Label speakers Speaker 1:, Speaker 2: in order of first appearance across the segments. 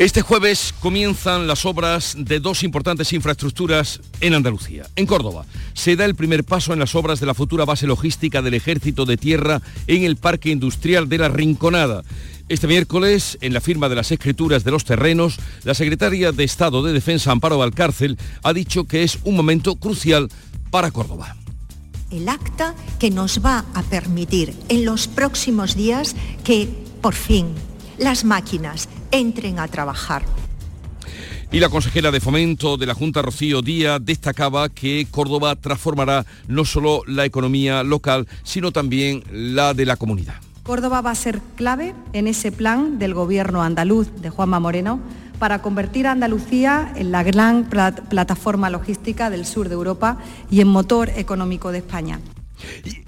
Speaker 1: Este jueves comienzan las obras de dos importantes infraestructuras en Andalucía. En Córdoba se da el primer paso en las obras de la futura base logística del Ejército de Tierra en el Parque Industrial de la Rinconada. Este miércoles, en la firma de las escrituras de los terrenos, la secretaria de Estado de Defensa, Amparo Valcárcel, ha dicho que es un momento crucial para Córdoba
Speaker 2: el acta que nos va a permitir en los próximos días que por fin las máquinas entren a trabajar.
Speaker 1: Y la consejera de fomento de la Junta, Rocío Díaz, destacaba que Córdoba transformará no solo la economía local, sino también la de la comunidad.
Speaker 3: Córdoba va a ser clave en ese plan del gobierno andaluz de Juanma Moreno para convertir a Andalucía en la gran plataforma logística del sur de Europa y en motor económico de España.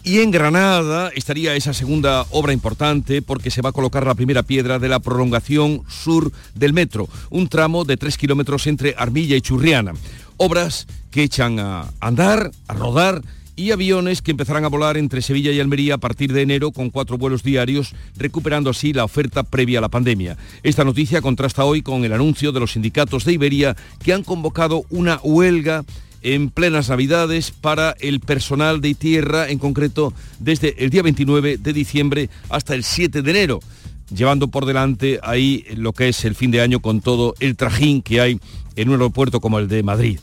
Speaker 1: Y, en Granada estaría esa segunda obra importante porque se va a colocar la primera piedra de la prolongación sur del metro, un tramo de tres kilómetros entre Armilla y Churriana. Obras que echan a andar, a rodar y aviones que empezarán a volar entre Sevilla y Almería a partir de enero con cuatro vuelos diarios, recuperando así la oferta previa a la pandemia. Esta noticia contrasta hoy con el anuncio de los sindicatos de Iberia que han convocado una huelga en plenas navidades para el personal de tierra, en concreto desde el día 29 de diciembre hasta el 7 de enero llevando por delante ahí lo que es el fin de año con todo el trajín que hay en un aeropuerto como el de Madrid.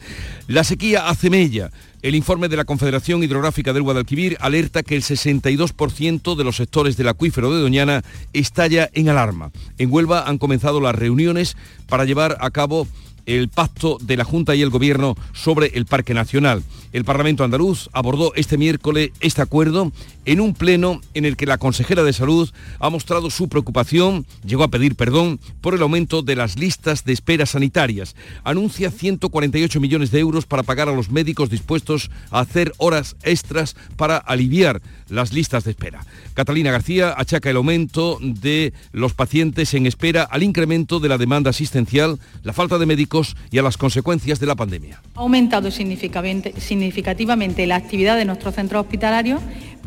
Speaker 1: La sequía hace mella. El informe de la Confederación Hidrográfica del Guadalquivir alerta que el 62% de los sectores del acuífero de Doñana estalla en alarma. En Huelva han comenzado las reuniones para llevar a cabo el pacto de la Junta y el Gobierno sobre el Parque Nacional. El Parlamento andaluz abordó este miércoles este acuerdo en un pleno en el que la consejera de Salud ha mostrado su preocupación, llegó a pedir perdón por el aumento de las listas de espera sanitarias. Anuncia 148 millones de euros para pagar a los médicos dispuestos a hacer horas extras para aliviar las listas de espera. Catalina García achaca el aumento de los pacientes en espera al incremento de la demanda asistencial, la falta de médicos y a las consecuencias de la pandemia.
Speaker 4: Ha aumentado significativamente la actividad de nuestros centros hospitalarios,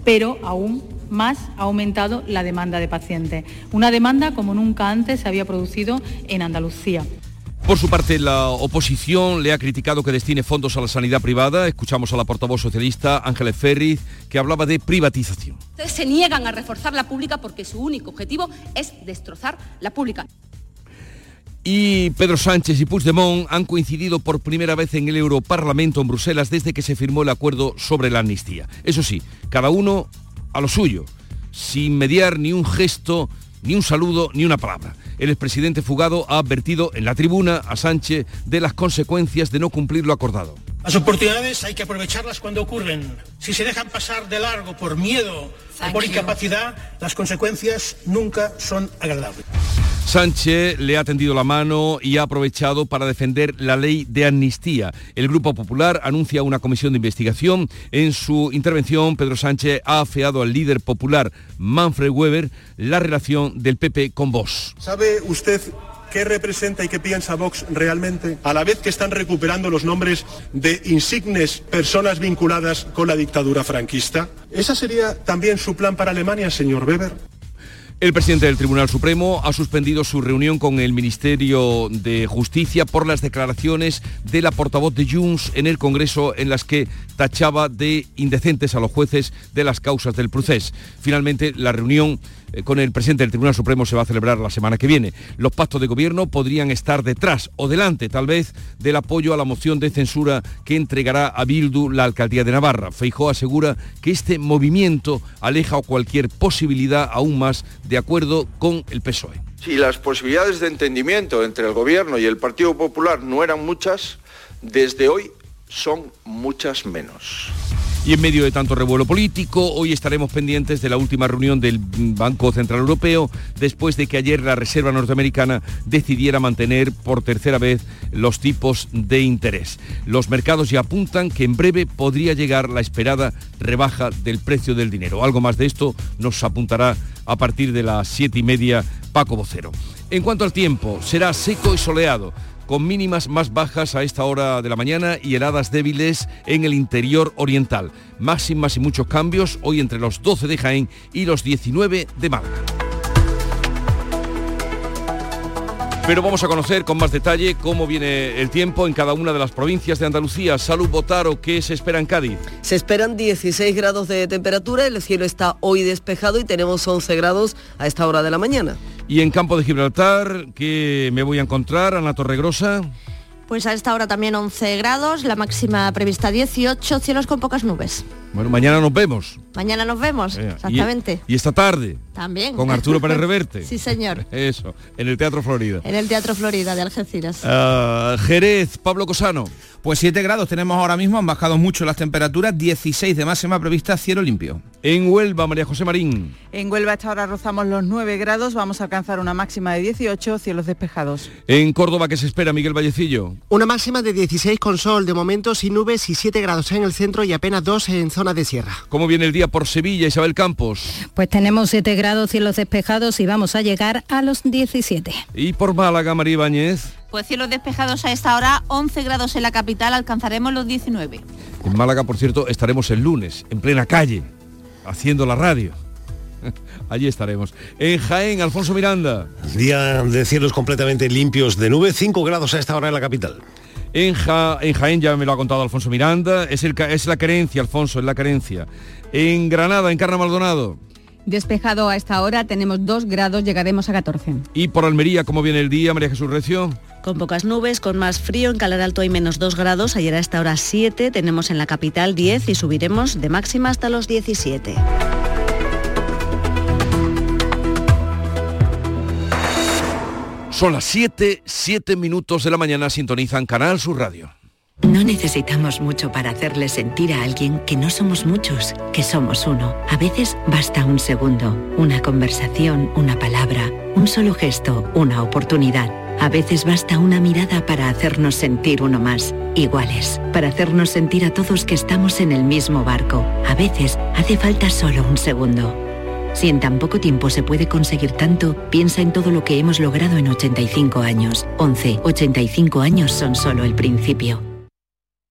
Speaker 4: pero aún más ha aumentado la demanda de pacientes. Una demanda como nunca antes se había producido en Andalucía.
Speaker 1: Por su parte, la oposición le ha criticado que destine fondos a la sanidad privada. Escuchamos a la portavoz socialista Ángeles Ferriz, que hablaba de privatización.
Speaker 5: Ustedes se niegan a reforzar la pública porque su único objetivo es destrozar la pública.
Speaker 1: Y Pedro Sánchez y Puigdemont han coincidido por primera vez en el Europarlamento en Bruselas desde que se firmó el acuerdo sobre la amnistía. Eso sí, cada uno a lo suyo, sin mediar ni un gesto, ni un saludo, ni una palabra. El expresidente fugado ha advertido en la tribuna a Sánchez de las consecuencias de no cumplir lo acordado.
Speaker 6: Las oportunidades hay que aprovecharlas cuando ocurren. Si se dejan pasar de largo por miedo o por incapacidad, las consecuencias nunca son agradables.
Speaker 1: Sánchez le ha tendido la mano y ha aprovechado para defender la ley de amnistía. El Grupo Popular anuncia una comisión de investigación. En su intervención, Pedro Sánchez ha afeado al líder popular Manfred Weber la relación del PP con Vox.
Speaker 7: ¿Sabe usted qué representa y qué piensa Vox realmente, a la vez que están recuperando los nombres de insignes personas vinculadas con la dictadura franquista? ¿Esa sería también su plan para Alemania, señor Weber?
Speaker 1: El presidente del Tribunal Supremo ha suspendido su reunión con el Ministerio de Justicia por las declaraciones de la portavoz de Junts en el Congreso en las que tachaba de indecentes a los jueces de las causas del procés. Finalmente, la reunión con el presidente del Tribunal Supremo se va a celebrar la semana que viene. Los pactos de gobierno podrían estar detrás o delante, tal vez, del apoyo a la moción de censura que entregará a Bildu la alcaldía de Navarra. Feijó asegura que este movimiento aleja cualquier posibilidad aún más de acuerdo con el PSOE.
Speaker 8: Si las posibilidades de entendimiento entre el gobierno y el Partido Popular no eran muchas, desde hoy son muchas menos.
Speaker 1: Y en medio de tanto revuelo político, hoy estaremos pendientes de la última reunión del Banco Central Europeo después de que ayer la Reserva Norteamericana decidiera mantener por tercera vez los tipos de interés. Los mercados ya apuntan que en breve podría llegar la esperada rebaja del precio del dinero. Algo más de esto nos apuntará a partir de las siete y media Paco Vocero. En cuanto al tiempo, será seco y soleado con mínimas más bajas a esta hora de la mañana y heladas débiles en el interior oriental. Máximas y muchos cambios hoy entre los 12 de Jaén y los 19 de Málaga. Pero vamos a conocer con más detalle cómo viene el tiempo en cada una de las provincias de Andalucía. Salud Botaro, ¿qué se espera en Cádiz?
Speaker 9: Se esperan 16 grados de temperatura, el cielo está hoy despejado y tenemos 11 grados a esta hora de la mañana.
Speaker 1: Y en Campo de Gibraltar, ¿qué me voy a encontrar, Ana Torregrosa?
Speaker 10: Pues a esta hora también 11 grados, la máxima prevista 18, cielos con pocas nubes.
Speaker 1: Bueno, mañana nos vemos.
Speaker 10: Mañana nos vemos, exactamente.
Speaker 1: ¿Y, esta tarde?
Speaker 10: También.
Speaker 1: Con Arturo Pérez Reverte.
Speaker 10: sí, señor.
Speaker 1: Eso, en el Teatro Florida.
Speaker 10: En el Teatro Florida de Algeciras.
Speaker 1: Ah, Jerez, Pablo Cosano.
Speaker 11: Pues 7 grados tenemos ahora mismo, han bajado mucho las temperaturas, 16 de máxima prevista, cielo limpio.
Speaker 1: En Huelva, María José Marín.
Speaker 12: En Huelva esta hora rozamos los 9 grados, vamos a alcanzar una máxima de 18, cielos despejados.
Speaker 1: En Córdoba, ¿qué se espera, Miguel Vallecillo?
Speaker 13: Una máxima de 16 con sol, de momento sin nubes y 7 grados en el centro y apenas 2 en zona de sierra.
Speaker 1: ¿Cómo viene el día por Sevilla, Isabel Campos?
Speaker 14: Pues tenemos 7 grados, cielos despejados y vamos a llegar a los 17.
Speaker 1: ¿Y por Málaga, María Ibáñez?
Speaker 15: Pues cielos despejados a esta hora, 11 grados en la capital, alcanzaremos los 19.
Speaker 1: En Málaga, por cierto, estaremos el lunes, en plena calle, haciendo la radio. Allí estaremos. En Jaén, Alfonso Miranda.
Speaker 16: Día de cielos completamente limpios de nube, 5 grados a esta hora en la capital.
Speaker 1: En, en, Jaén ya me lo ha contado Alfonso Miranda, es, el, es la carencia, Alfonso, es la carencia. En Granada, en Carna Maldonado.
Speaker 17: Despejado a esta hora, tenemos 2 grados, llegaremos a 14.
Speaker 1: ¿Y por Almería cómo viene el día, María Jesús Recio?
Speaker 18: Con pocas nubes, con más frío, en Calar Alto hay menos 2 grados, ayer a esta hora 7, tenemos en la capital 10 y subiremos de máxima hasta los 17.
Speaker 1: Son las 7, 7 minutos de la mañana, sintonizan Canal Sur Radio.
Speaker 19: No necesitamos mucho para hacerle sentir a alguien que no somos muchos, que somos uno. A veces basta un segundo, una conversación, una palabra, un solo gesto, una oportunidad. A veces basta una mirada para hacernos sentir uno más, iguales, para hacernos sentir a todos que estamos en el mismo barco. A veces hace falta solo un segundo. Si en tan poco tiempo se puede conseguir tanto, piensa en todo lo que hemos logrado en 85 años. 11, 85 años son solo el principio.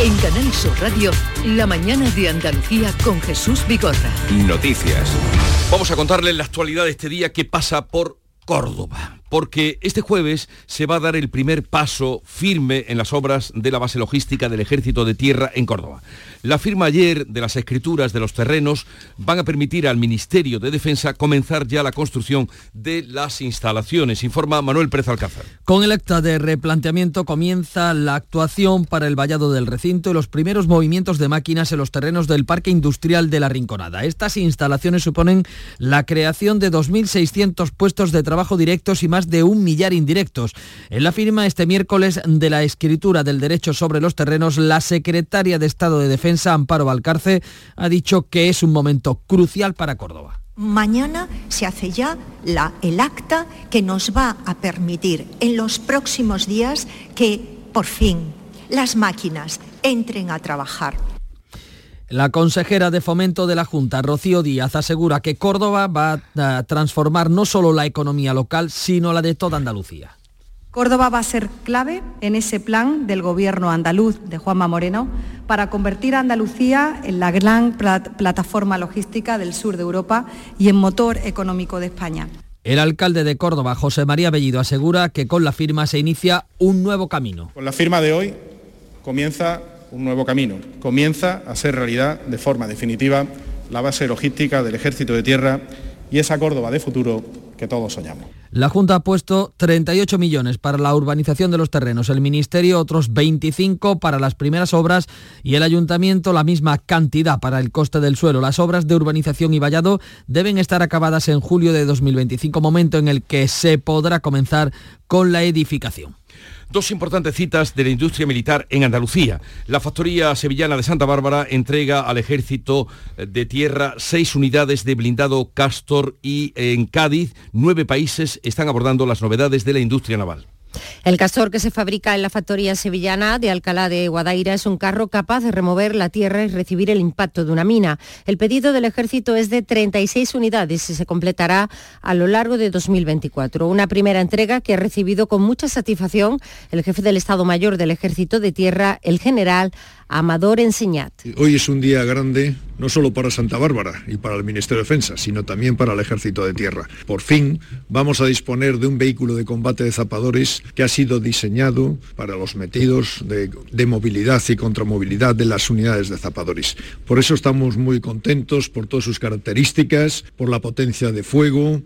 Speaker 20: En Canal Sur Radio, la mañana de Andalucía con Jesús Bigorra.
Speaker 1: Noticias. Vamos a contarles la actualidad de este día que pasa por Córdoba porque este jueves se va a dar el primer paso firme en las obras de la base logística del Ejército de Tierra en Córdoba. La firma ayer de las escrituras de los terrenos van a permitir al Ministerio de Defensa comenzar ya la construcción de las instalaciones, informa Manuel Pérez Alcázar.
Speaker 21: Con el acta de replanteamiento comienza la actuación para el vallado del recinto y los primeros movimientos de máquinas en los terrenos del Parque Industrial de la Rinconada. Estas instalaciones suponen la creación de 2.600 puestos de trabajo directos y más de un millar indirectos. En la firma este miércoles de la escritura del derecho sobre los terrenos, la secretaria de Estado de Defensa, Amparo Valcarce, ha dicho que es un momento crucial para Córdoba.
Speaker 2: Mañana se hace ya la, el acta que nos va a permitir en los próximos días que por fin las máquinas entren a trabajar.
Speaker 21: La consejera de fomento de la Junta, Rocío Díaz, asegura que Córdoba va a transformar no solo la economía local, sino la de toda Andalucía.
Speaker 3: Córdoba va a ser clave en ese plan del gobierno andaluz de Juanma Moreno para convertir a Andalucía en la gran plataforma logística del sur de Europa y en motor económico de España.
Speaker 21: El alcalde de Córdoba, José María Bellido, asegura que con la firma se inicia un nuevo camino.
Speaker 22: Con la firma de hoy comienza un nuevo camino. Comienza a ser realidad de forma definitiva la base logística del Ejército de Tierra y esa Córdoba de futuro que todos soñamos.
Speaker 21: La Junta ha puesto 38 millones para la urbanización de los terrenos, el Ministerio otros 25 para las primeras obras y el Ayuntamiento la misma cantidad para el coste del suelo. Las obras de urbanización y vallado deben estar acabadas en julio de 2025, momento en el que se podrá comenzar con la edificación.
Speaker 1: Dos importantes citas de la industria militar en Andalucía. La factoría sevillana de Santa Bárbara entrega al ejército de tierra seis unidades de blindado Castor y en Cádiz nueve países están abordando las novedades de la industria naval.
Speaker 23: El castor que se fabrica en la factoría sevillana de Alcalá de Guadaira es un carro capaz de remover la tierra y recibir el impacto de una mina. El pedido del ejército es de 36 unidades y se completará a lo largo de 2024. Una primera entrega que ha recibido con mucha satisfacción el jefe del Estado Mayor del Ejército de Tierra, el general Amador Enseñat.
Speaker 24: Hoy es un día grande no solo para Santa Bárbara y para el Ministerio de Defensa, sino también para el Ejército de Tierra. Por fin vamos a disponer de un vehículo de combate de zapadores que ha sido diseñado para los metidos de, de movilidad y contramovilidad de las unidades de zapadores. Por eso estamos muy contentos por todas sus características, por la potencia de fuego,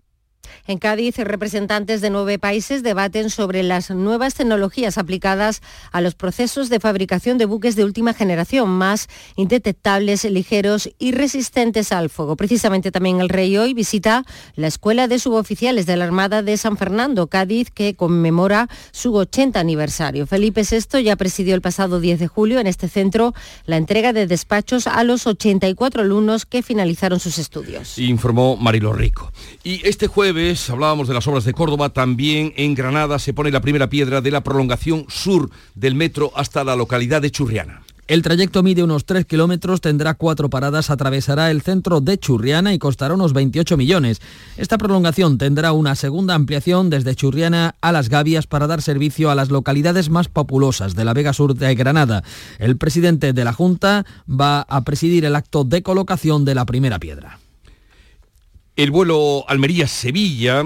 Speaker 23: en Cádiz, representantes de nueve países debaten sobre las nuevas tecnologías aplicadas a los procesos de fabricación de buques de última generación, más indetectables, ligeros y resistentes al fuego. Precisamente también el rey hoy visita la Escuela de Suboficiales de la Armada de San Fernando, Cádiz, que conmemora su 80 aniversario. Felipe VI ya presidió el pasado 10 de julio en este centro la entrega de despachos a los 84 alumnos que finalizaron sus estudios.
Speaker 1: Informó Marilo Rico. Y este jueves hablábamos de las obras de Córdoba, también en Granada se pone la primera piedra de la prolongación sur del metro hasta la localidad de Churriana.
Speaker 21: El trayecto mide unos 3 kilómetros, tendrá cuatro paradas, atravesará el centro de Churriana y costará unos 28 millones. Esta prolongación tendrá una segunda ampliación desde Churriana a Las Gavias para dar servicio a las localidades más populosas de la Vega Sur de Granada. El presidente de la Junta va a presidir el acto de colocación de la primera piedra.
Speaker 1: El vuelo Almería-Sevilla,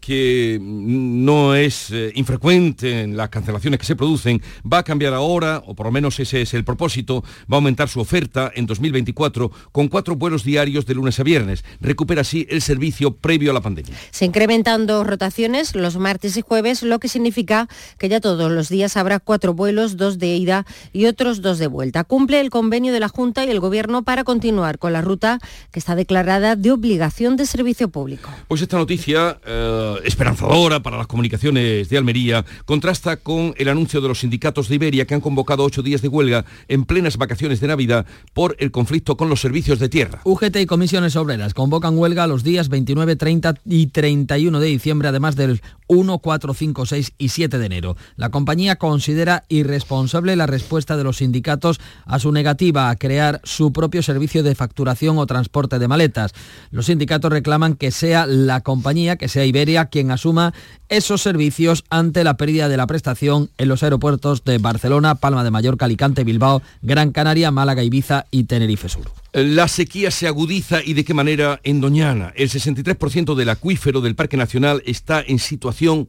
Speaker 1: que no es eh, infrecuente en las cancelaciones que se producen, va a cambiar ahora, o por lo menos ese es el propósito, va a aumentar su oferta en 2024 con cuatro vuelos diarios de lunes a viernes. Recupera así el servicio previo a la pandemia.
Speaker 23: Se incrementan dos rotaciones los martes y jueves, lo que significa que ya todos los días habrá cuatro vuelos, dos de ida y otros dos de vuelta. Cumple el convenio de la Junta y el Gobierno para continuar con la ruta que está declarada de obligación de servicio público.
Speaker 1: Pues esta noticia, eh, esperanzadora para las comunicaciones de Almería, contrasta con el anuncio de los sindicatos de Iberia que han convocado ocho días de huelga en plenas vacaciones de Navidad por el conflicto con los servicios de tierra.
Speaker 21: UGT y comisiones obreras convocan huelga los días 29, 30 y 31 de diciembre, además del 1, 4, 5, 6 y 7 de enero. La compañía considera irresponsable la respuesta de los sindicatos a su negativa a crear su propio servicio de facturación o transporte de maletas. Los sindicatos reclaman que sea la compañía, que sea Iberia, quien asuma esos servicios ante la pérdida de la prestación en los aeropuertos de Barcelona, Palma de Mallorca, Alicante, Bilbao, Gran Canaria, Málaga, Ibiza y Tenerife Sur.
Speaker 1: La sequía se agudiza y de qué manera en Doñana. El 63% del acuífero del Parque Nacional está en situación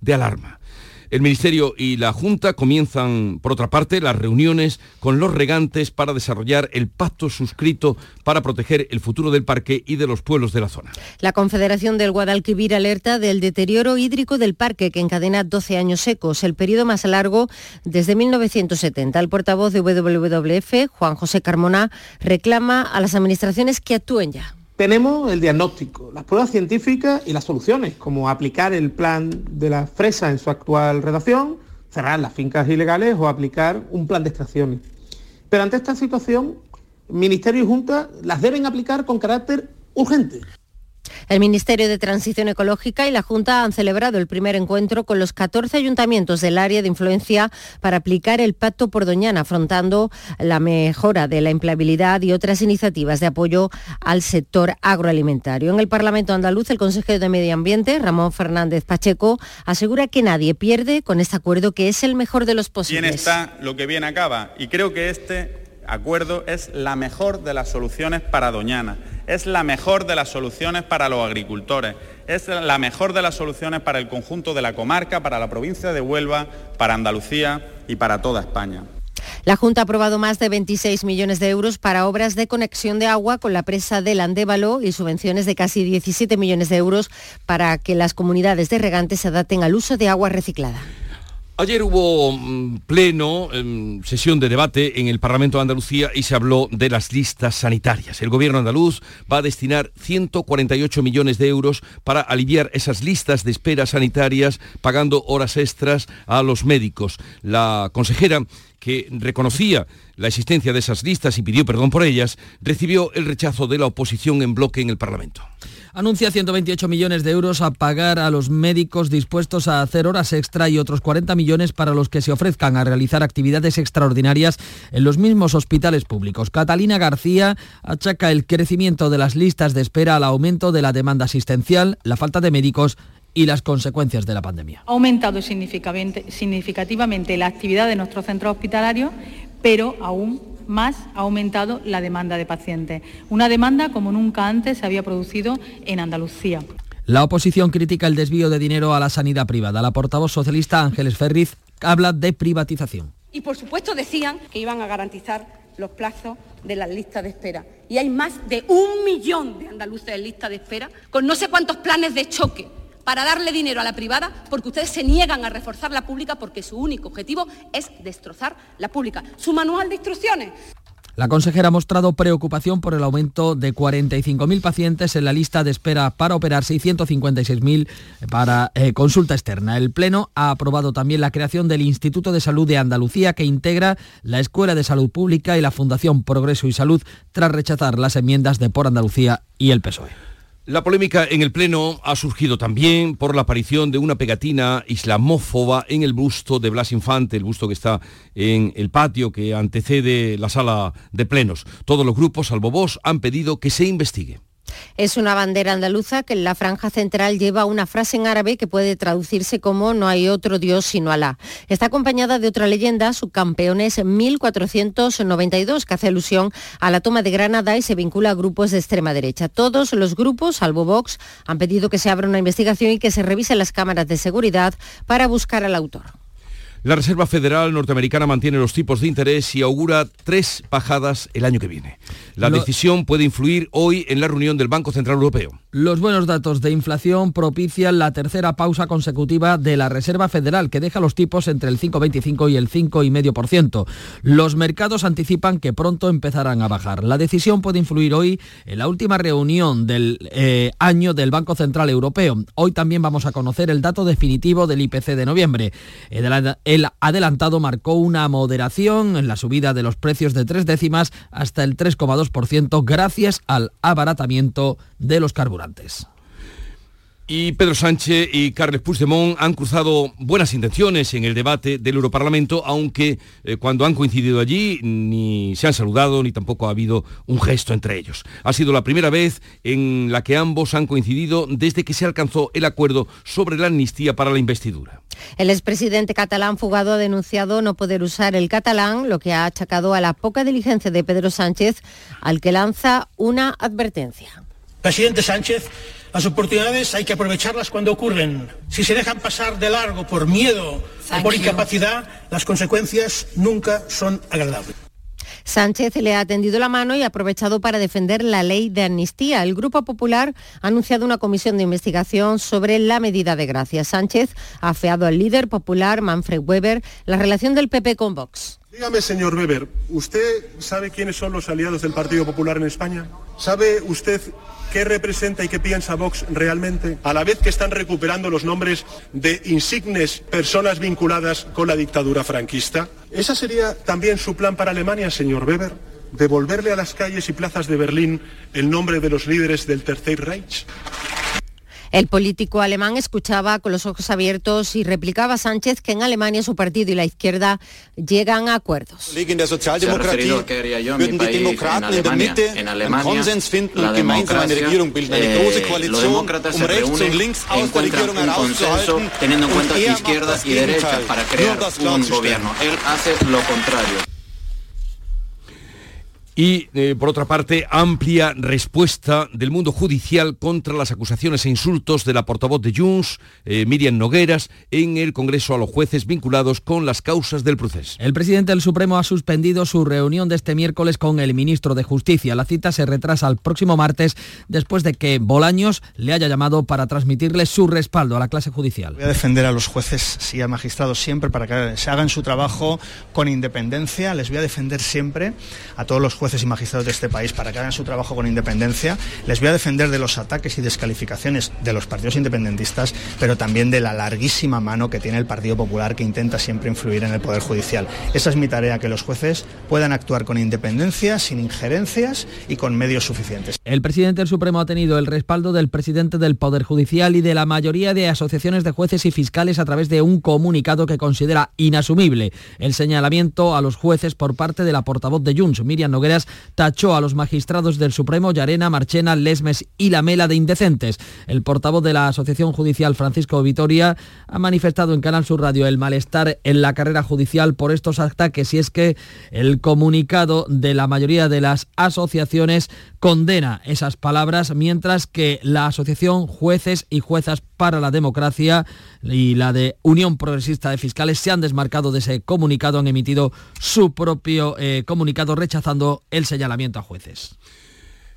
Speaker 1: de alarma. El Ministerio y la Junta comienzan, por otra parte, las reuniones con los regantes para desarrollar el pacto suscrito para proteger el futuro del parque y de los pueblos de la zona.
Speaker 23: La Confederación del Guadalquivir alerta del deterioro hídrico del parque que encadena 12 años secos, el periodo más largo desde 1970. El portavoz de WWF, Juan José Carmona, reclama a las administraciones que actúen ya
Speaker 25: tenemos el diagnóstico, las pruebas científicas y las soluciones, como aplicar el plan de la fresa en su actual redacción, cerrar las fincas ilegales o aplicar un plan de extracciones. Pero ante esta situación, Ministerio y Junta las deben aplicar con carácter urgente.
Speaker 23: El Ministerio de Transición Ecológica y la Junta han celebrado el primer encuentro con los 14 ayuntamientos del área de influencia para aplicar el Pacto por Doñana, afrontando la mejora de la empleabilidad y otras iniciativas de apoyo al sector agroalimentario. En el Parlamento andaluz, el consejero de Medio Ambiente, Ramón Fernández Pacheco, asegura que nadie pierde con este acuerdo que es el mejor de los posibles.
Speaker 26: Bien está lo que bien acaba y creo que este acuerdo es la mejor de las soluciones para Doñana, es la mejor de las soluciones para los agricultores, es la mejor de las soluciones para el conjunto de la comarca, para la provincia de Huelva, para Andalucía y para toda España.
Speaker 23: La Junta ha aprobado más de 26 millones de euros para obras de conexión de agua con la presa del Andévalo y subvenciones de casi 17 millones de euros para que las comunidades de regantes se adapten al uso de agua reciclada.
Speaker 1: Ayer hubo mm, pleno, em, sesión de debate en el Parlamento de Andalucía y se habló de las listas sanitarias. El gobierno andaluz va a destinar 148 millones de euros para aliviar esas listas de espera sanitarias, pagando horas extras a los médicos. La consejera que reconocía la existencia de esas listas y pidió perdón por ellas, recibió el rechazo de la oposición en bloque en el Parlamento
Speaker 21: anuncia 128 millones de euros a pagar a los médicos dispuestos a hacer horas extra y otros 40 millones para los que se ofrezcan a realizar actividades extraordinarias en los mismos hospitales públicos. Catalina García achaca el crecimiento de las listas de espera al aumento de la demanda asistencial, la falta de médicos y las consecuencias de la pandemia.
Speaker 27: Ha aumentado significativamente la actividad de nuestros centros hospitalarios, pero aún más ha aumentado la demanda de pacientes. Una demanda como nunca antes se había producido en Andalucía.
Speaker 21: La oposición critica el desvío de dinero a la sanidad privada. La portavoz socialista Ángeles Ferriz habla de privatización.
Speaker 28: Y por supuesto decían que iban a garantizar los plazos de las listas de espera. Y hay más de un millón de andaluces en lista de espera, con no sé cuántos planes de choque para darle dinero a la privada porque ustedes se niegan a reforzar la pública porque su único objetivo es destrozar la pública. Su manual de instrucciones.
Speaker 21: La consejera ha mostrado preocupación por el aumento de 45.000 pacientes en la lista de espera para operarse y 156.000 para eh, consulta externa. El Pleno ha aprobado también la creación del Instituto de Salud de Andalucía que integra la Escuela de Salud Pública y la Fundación Progreso y Salud tras rechazar las enmiendas de Por Andalucía y el PSOE.
Speaker 1: La polémica en el Pleno ha surgido también por la aparición de una pegatina islamófoba en el busto de Blas Infante, el busto que está en el patio que antecede la sala de plenos. Todos los grupos, salvo vos, han pedido que se investigue.
Speaker 23: Es una bandera andaluza que en la franja central lleva una frase en árabe que puede traducirse como no hay otro Dios sino Alá. Está acompañada de otra leyenda, subcampeones 1492, que hace alusión a la toma de Granada y se vincula a grupos de extrema derecha. Todos los grupos, salvo Vox, han pedido que se abra una investigación y que se revisen las cámaras de seguridad para buscar al autor.
Speaker 1: La Reserva Federal norteamericana mantiene los tipos de interés y augura tres bajadas el año que viene. La decisión puede influir hoy en la reunión del Banco Central Europeo.
Speaker 21: Los buenos datos de inflación propician la tercera pausa consecutiva de la Reserva Federal, que deja los tipos entre el 5,25 y el 5,5%. Los mercados anticipan que pronto empezarán a bajar. La decisión puede influir hoy en la última reunión del eh, año del Banco Central Europeo. Hoy también vamos a conocer el dato definitivo del IPC de noviembre. El adelantado marcó una moderación en la subida de los precios de tres décimas hasta el 3,2% gracias al abaratamiento de los carburantes.
Speaker 1: Y Pedro Sánchez y Carles Puigdemont han cruzado buenas intenciones en el debate del Europarlamento, aunque eh, cuando han coincidido allí ni se han saludado ni tampoco ha habido un gesto entre ellos. Ha sido la primera vez en la que ambos han coincidido desde que se alcanzó el acuerdo sobre la amnistía para la investidura.
Speaker 23: El expresidente catalán fugado ha denunciado no poder usar el catalán, lo que ha achacado a la poca diligencia de Pedro Sánchez, al que lanza una advertencia.
Speaker 29: Presidente Sánchez, las oportunidades hay que aprovecharlas cuando ocurren. Si se dejan pasar de largo por miedo o por incapacidad, las consecuencias nunca son agradables.
Speaker 23: Sánchez le ha tendido la mano y ha aprovechado para defender la ley de amnistía. El Grupo Popular ha anunciado una comisión de investigación sobre la medida de gracia. Sánchez ha afeado al líder popular, Manfred Weber, la relación del PP con Vox.
Speaker 30: Dígame, señor Weber, ¿usted sabe quiénes son los aliados del Partido Popular en España? ¿Sabe usted ¿Qué representa y qué piensa Vox realmente? A la vez que están recuperando los nombres de insignes personas vinculadas con la dictadura franquista. ¿Esa sería también su plan para Alemania, señor Weber? ¿Devolverle a las calles y plazas de Berlín el nombre de los líderes del Tercer Reich?
Speaker 23: El político alemán escuchaba con los ojos abiertos y replicaba a Sánchez que en Alemania su partido y la izquierda llegan a acuerdos.
Speaker 31: Se ha referido que haría yo en mi país, en Alemania. En Alemania, la democracia, eh, los demócratas se reúnen e encuentran un consenso teniendo en cuenta izquierdas y derechas para crear un gobierno. Él hace lo contrario.
Speaker 1: Y, eh, por otra parte, amplia respuesta del mundo judicial contra las acusaciones e insultos de la portavoz de Junts, eh, Miriam Nogueras, en el Congreso a los jueces vinculados con las causas del proceso.
Speaker 21: El presidente del Supremo ha suspendido su reunión de este miércoles con el ministro de Justicia. La cita se retrasa al próximo martes después de que Bolaños le haya llamado para transmitirle su respaldo a la clase judicial.
Speaker 32: Voy a defender a los jueces y a magistrados siempre para que se hagan su trabajo con independencia. Les voy a defender siempre a todos los jueces y magistrados de este país para que hagan su trabajo con independencia. Les voy a defender de los ataques y descalificaciones de los partidos independentistas, pero también de la larguísima mano que tiene el Partido Popular que intenta siempre influir en el Poder Judicial. Esa es mi tarea, que los jueces puedan actuar con independencia, sin injerencias y con medios suficientes.
Speaker 21: El presidente del Supremo ha tenido el respaldo del presidente del Poder Judicial y de la mayoría de asociaciones de jueces y fiscales a través de un comunicado que considera inasumible el señalamiento a los jueces por parte de la portavoz de Junts, Miriam Tachó a los magistrados del Supremo, Yarena, Marchena, Lesmes y Lamela de indecentes. El portavoz de la Asociación Judicial, Francisco Vitoria, ha manifestado en Canal Sur Radio el malestar en la carrera judicial por estos ataques y es que el comunicado de la mayoría de las asociaciones condena esas palabras, mientras que la Asociación Jueces y Juezas para la Democracia y la de Unión Progresista de Fiscales se han desmarcado de ese comunicado, han emitido su propio eh, comunicado rechazando el señalamiento a jueces.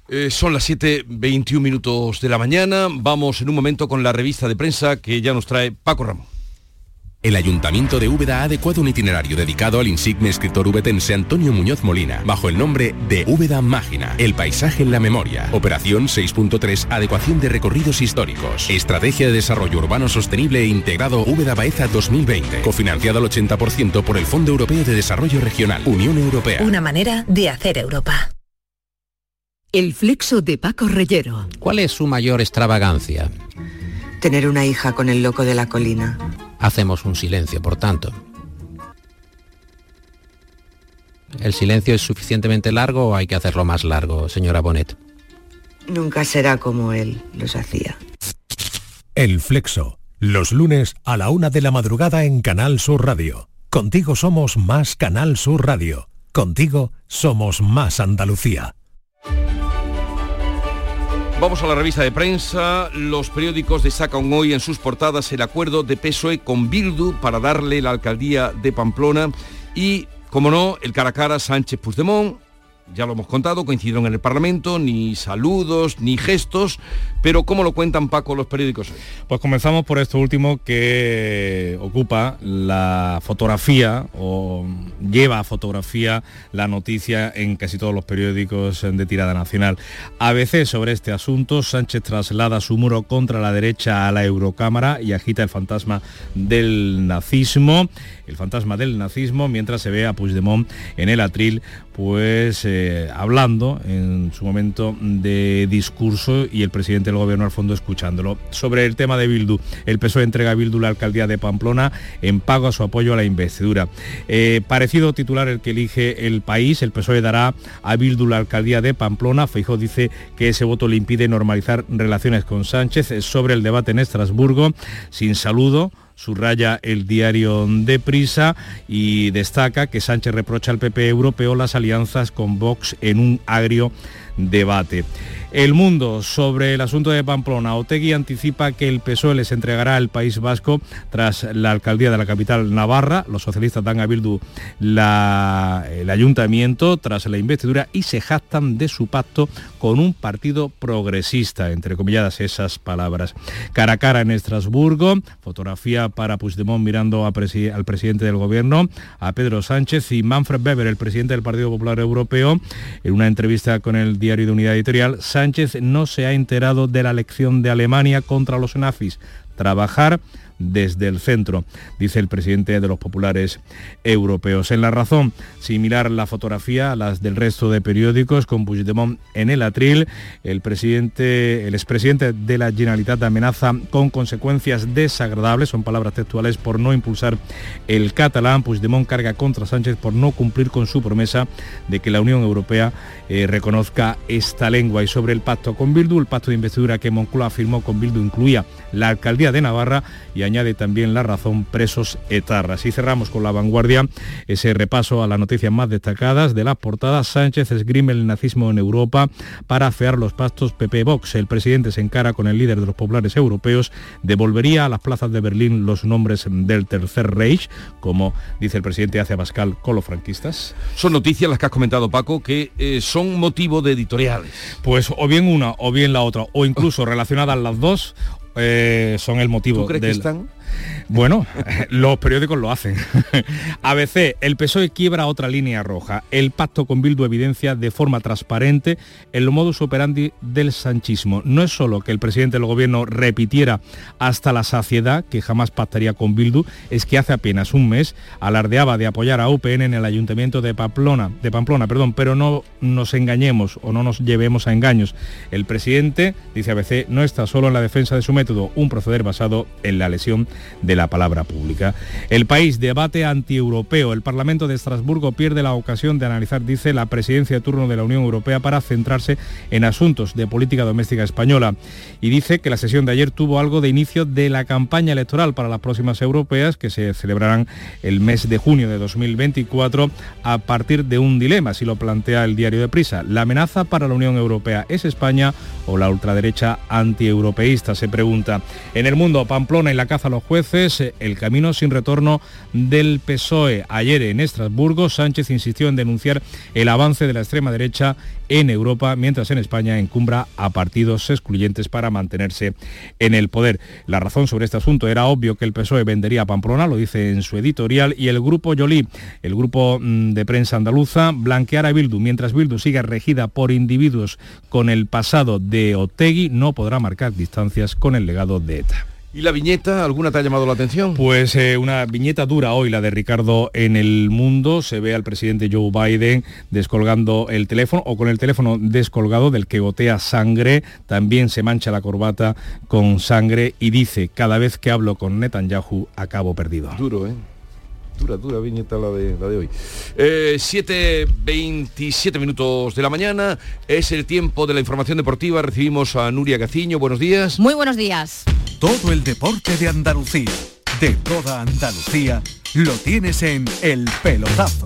Speaker 1: Eh, son las 7.21 minutos de la mañana. Vamos en un momento con la revista de prensa que ya nos trae Paco Ramón.
Speaker 33: El Ayuntamiento de Úbeda ha adecuado un itinerario dedicado al insigne escritor ubetense Antonio Muñoz Molina, bajo el nombre de Úbeda Mágina, el paisaje en la memoria. Operación 6.3, adecuación de recorridos históricos. Estrategia de desarrollo urbano sostenible e integrado Úbeda Baeza 2020, cofinanciado al 80% por el Fondo Europeo de Desarrollo Regional, Unión Europea.
Speaker 20: Una manera de hacer Europa. El flexo de Paco Reyero.
Speaker 34: ¿Cuál es su mayor extravagancia?
Speaker 35: Tener una hija con el loco de la colina.
Speaker 34: Hacemos un silencio, por tanto. ¿El silencio es suficientemente largo o hay que hacerlo más largo, señora Bonet?
Speaker 35: Nunca será como él los hacía.
Speaker 36: El Flexo, los lunes a la una de la madrugada en Canal Sur Radio. Contigo somos más Canal Sur Radio. Contigo somos más Andalucía.
Speaker 1: Vamos a la revista de prensa. Los periódicos destacan hoy en sus portadas el acuerdo de PSOE con Bildu para darle la alcaldía de Pamplona y, como no, el cara a cara Sánchez-Puigdemont ya lo hemos contado, coincidieron en el Parlamento, ni saludos, ni gestos, pero ¿cómo lo cuentan Paco los periódicos hoy?
Speaker 22: Pues comenzamos por esto último que ocupa la fotografía o lleva a fotografía la noticia en casi todos los periódicos de tirada nacional. A veces sobre este asunto, Sánchez traslada su muro contra la derecha a la Eurocámara y agita el fantasma del nazismo, el fantasma del nazismo, mientras se ve a Puigdemont en el atril, pues eh, hablando en su momento de discurso y el presidente del gobierno al fondo escuchándolo. Sobre el tema de Bildu, el PSOE entrega a Bildu la alcaldía de Pamplona en pago a su apoyo a la investidura. Eh, parecido titular el que elige el país, el PSOE dará a Bildu la alcaldía de Pamplona. Feijóo dice que ese voto le impide normalizar relaciones con Sánchez. Sobre el debate en Estrasburgo, sin saludo, subraya el diario de Prisa y destaca que Sánchez reprocha al PP europeo las alianzas con Vox en un agrio debate. El mundo sobre el asunto de Pamplona. Otegui anticipa que el PSOE les entregará al País Vasco tras la alcaldía de la capital Navarra. Los socialistas dan a Bildu el ayuntamiento tras la investidura y se jactan de su pacto con un partido progresista, entre comilladas esas palabras. Cara a cara en Estrasburgo, fotografía para Puigdemont mirando al presidente del gobierno, a Pedro Sánchez y Manfred Weber, el presidente del Partido Popular Europeo, en una entrevista con el diario de Unidad Editorial, Sánchez no se ha enterado de la elección de Alemania contra los nazis. Trabajar desde el centro, dice el presidente de los populares europeos. En la razón, similar la fotografía a las del resto de periódicos, con Puigdemont en el atril, el presidente, el expresidente de la Generalitat amenaza con consecuencias desagradables, son palabras textuales, por no impulsar el catalán. Puigdemont carga contra Sánchez por no cumplir con su promesa de que la Unión Europea eh, reconozca esta lengua. Y sobre el pacto con Bildu, el pacto de investidura que Moncloa firmó con Bildu incluía la alcaldía de Navarra y añade también la razón presos etarras. Y cerramos con la vanguardia ese repaso a las noticias más destacadas de las portadas. Sánchez esgrime el nazismo en Europa para afear los pastos PP-Vox. El presidente se encara con el líder de los populares europeos, devolvería a las plazas de Berlín los nombres del Tercer Reich, como dice el presidente hace Pascal con los franquistas.
Speaker 1: Son noticias las que has comentado, Paco, que eh, son motivo de editoriales.
Speaker 22: Pues o bien una o bien la otra, o incluso relacionadas las dos, eh, son el motivo
Speaker 1: ¿Tú crees
Speaker 22: del...
Speaker 1: que están?
Speaker 22: Bueno, los periódicos lo hacen. ABC, el PSOE quiebra otra línea roja. El pacto con Bildu evidencia de forma transparente el modus operandi del sanchismo. No es solo que el presidente del gobierno repitiera hasta la saciedad que jamás pactaría con Bildu, es que hace apenas un mes alardeaba de apoyar a UPN en el ayuntamiento de Pamplona, de Pamplona, perdón, pero no nos engañemos o no nos llevemos a engaños. El presidente, dice ABC, no está solo en la defensa de su método, un proceder basado en la lesión de la palabra pública. El país debate antieuropeo. El Parlamento de Estrasburgo pierde la ocasión de analizar, dice, la presidencia de turno de la Unión Europea para centrarse en asuntos de política doméstica española. Y dice que la sesión de ayer tuvo algo de inicio de la campaña electoral para las próximas europeas que se celebrarán el mes de junio de 2024 a partir de un dilema, si lo plantea el diario de Prisa. ¿La amenaza para la Unión Europea es España o la ultraderecha antieuropeísta? Se pregunta. En el mundo, Pamplona y la caza a los jueces, el camino sin retorno del PSOE. Ayer en Estrasburgo, Sánchez insistió en denunciar el avance de la extrema derecha en Europa, mientras en España encumbra a partidos excluyentes para mantenerse en el poder. La razón sobre este asunto era obvio que el PSOE vendería a Pamplona, lo dice en su editorial, y el grupo Yolí, el grupo mm, de prensa andaluza, blanquear a Bildu. Mientras Bildu siga regida por individuos con el pasado de Otegui, no podrá marcar distancias con el legado de ETA.
Speaker 1: ¿Y la viñeta? ¿Alguna te ha llamado la atención?
Speaker 22: Pues eh, una viñeta dura hoy, la de Ricardo en el mundo. Se ve al presidente Joe Biden descolgando el teléfono o con el teléfono descolgado del que gotea sangre. También se mancha la corbata con sangre y dice, cada vez que hablo con Netanyahu acabo perdido.
Speaker 1: Duro, ¿eh? Dura, dura viñeta la de, la de hoy. Eh, 7.27 minutos de la mañana. Es el tiempo de la información deportiva. Recibimos a Nuria Gaciño. Buenos días.
Speaker 37: Muy buenos días.
Speaker 38: Todo el deporte de Andalucía, de toda Andalucía, lo tienes en El Pelotazo.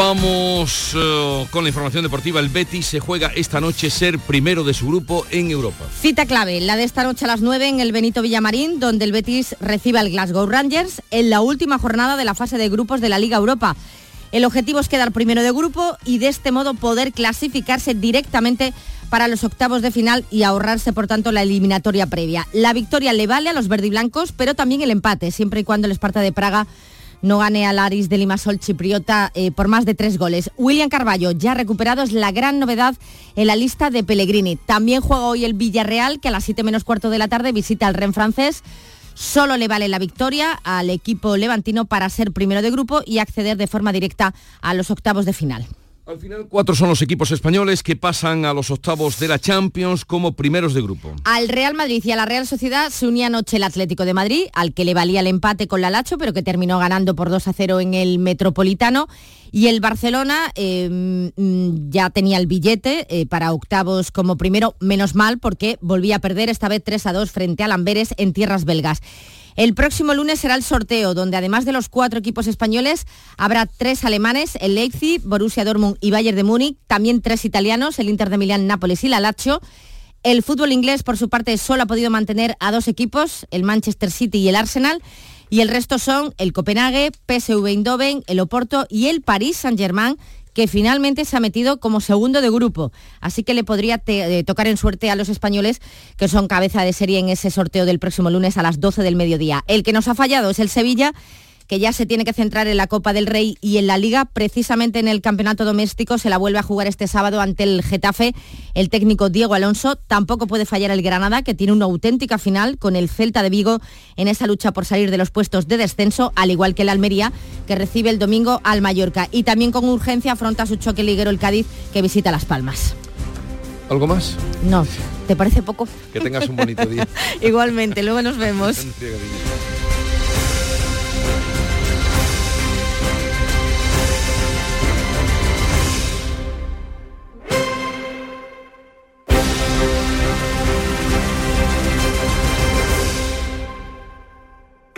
Speaker 1: Vamos eh, con la información deportiva. El Betis se juega esta noche ser primero de su grupo en Europa.
Speaker 37: Cita clave, la de esta noche a las 9 en el Benito Villamarín, donde el Betis recibe al Glasgow Rangers en la última jornada de la fase de grupos de la Liga Europa. El objetivo es quedar primero de grupo y de este modo poder clasificarse directamente para los octavos de final y ahorrarse por tanto la eliminatoria previa. La victoria le vale a los verdiblancos, pero también el empate, siempre y cuando el Esparta de Praga no gane al Aris de Limasol chipriota eh, por más de tres goles. William Carballo, ya recuperado, es la gran novedad en la lista de Pellegrini. También juega hoy el Villarreal, que a las 7 menos cuarto de la tarde visita al Ren francés. Solo le vale la victoria al equipo levantino para ser primero de grupo y acceder de forma directa a los octavos de final.
Speaker 1: Al final, cuatro son los equipos españoles que pasan a los octavos de la Champions como primeros de grupo.
Speaker 37: Al Real Madrid y a la Real Sociedad se unía anoche el Atlético de Madrid, al que le valía el empate con la Lacho, pero que terminó ganando por 2 a 0 en el Metropolitano. Y el Barcelona mm, ya tenía el billete eh, para octavos como primero, menos mal, porque volvía a perder esta vez 3 a 2 frente al Amberes en tierras belgas. El próximo lunes será el sorteo, donde además de los cuatro equipos españoles, habrá tres alemanes, el Leipzig, Borussia Dortmund y Bayern de Múnich, también tres italianos, el Inter de Milán, Nápoles y la Lazio. El fútbol inglés, por su parte, solo ha podido mantener a dos equipos, el Manchester City y el Arsenal, y el resto son el Copenhague, PSV Eindhoven, el Oporto y el Paris Saint-Germain, que finalmente se ha metido como segundo de grupo. Así que le podría eh, tocar en suerte a los españoles, que son cabeza de serie en ese sorteo del próximo lunes a las 12 del mediodía. El que nos ha fallado es el Sevilla, que ya se tiene que centrar en la Copa del Rey y en la Liga. Precisamente en el campeonato doméstico se la vuelve a jugar este sábado ante el Getafe. El técnico Diego Alonso tampoco puede fallar el Granada, que tiene una auténtica final con el Celta de Vigo en esa lucha por salir de los puestos de descenso, al igual que el Almería, que recibe el domingo al Mallorca. Y también con urgencia afronta su choque liguero el Cádiz, que visita Las Palmas.
Speaker 1: ¿Algo más?
Speaker 37: No, ¿te parece poco?
Speaker 1: Que tengas un bonito día.
Speaker 37: Igualmente, luego nos vemos.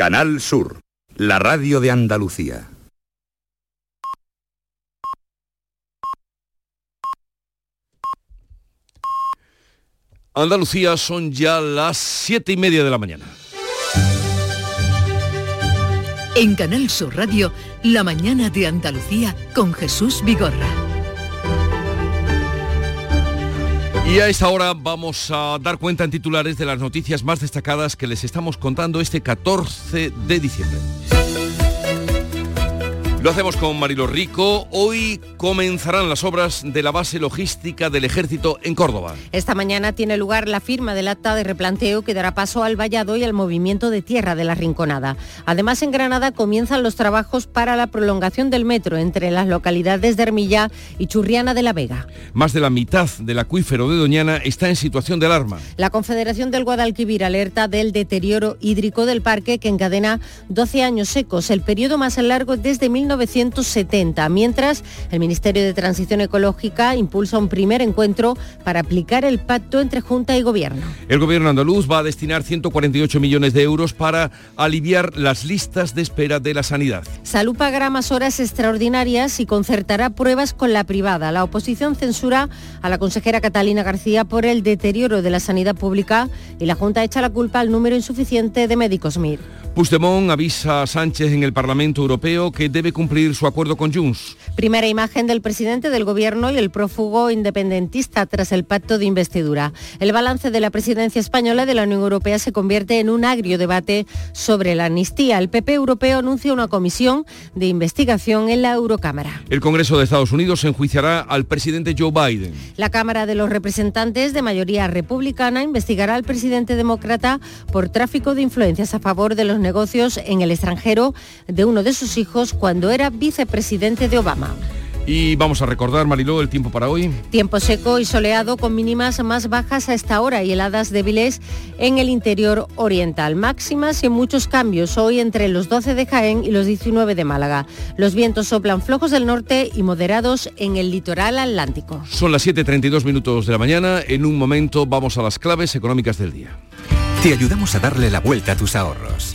Speaker 39: Canal Sur, la radio de Andalucía.
Speaker 1: Andalucía son ya las siete y media de la mañana.
Speaker 40: En Canal Sur Radio, la mañana de Andalucía con Jesús Vigorra.
Speaker 1: Y a esta hora vamos a dar cuenta en titulares de las noticias más destacadas que les estamos contando este 14 de diciembre. Lo hacemos con Marilo Rico. Hoy comenzarán las obras de la base logística del ejército en Córdoba.
Speaker 23: Esta mañana tiene lugar la firma del acta de replanteo que dará paso al vallado y al movimiento de tierra de la Rinconada. Además, en Granada comienzan los trabajos para la prolongación del metro entre las localidades de Hermilla y Churriana de la Vega.
Speaker 1: Más de la mitad del acuífero de Doñana está en situación de alarma.
Speaker 23: La Confederación del Guadalquivir alerta del deterioro hídrico del parque que encadena 12 años secos, el periodo más largo desde 19 1970, mientras el Ministerio de Transición Ecológica impulsa un primer encuentro para aplicar el pacto entre Junta y Gobierno.
Speaker 1: El Gobierno andaluz va a destinar 148 millones de euros para aliviar las listas de espera de la sanidad.
Speaker 23: Salud pagará más horas extraordinarias y concertará pruebas con la privada. La oposición censura a la consejera Catalina García por el deterioro de la sanidad pública y la Junta echa la culpa al número insuficiente de médicos MIR.
Speaker 1: Puigdemont avisa a Sánchez en el Parlamento Europeo que debe cumplir su acuerdo con Junts.
Speaker 23: Primera imagen del presidente del gobierno y el prófugo independentista tras el pacto de investidura. El balance de la presidencia española de la Unión Europea se convierte en un agrio debate sobre la amnistía. El PP europeo anuncia una comisión de investigación en la Eurocámara.
Speaker 1: El Congreso de Estados Unidos enjuiciará al presidente Joe Biden.
Speaker 23: La Cámara de los Representantes de mayoría republicana investigará al presidente demócrata por tráfico de influencias a favor de los negocios en el extranjero de uno de sus hijos cuando era vicepresidente de Obama.
Speaker 1: Y vamos a recordar, Mariló, el tiempo para hoy.
Speaker 23: Tiempo seco y soleado con mínimas más bajas a esta hora y heladas débiles en el interior oriental. Máximas y muchos cambios hoy entre los 12 de Jaén y los 19 de Málaga. Los vientos soplan flojos del norte y moderados en el litoral atlántico.
Speaker 1: Son las 7.32 minutos de la mañana. En un momento vamos a las claves económicas del día.
Speaker 39: Te ayudamos a darle la vuelta a tus ahorros.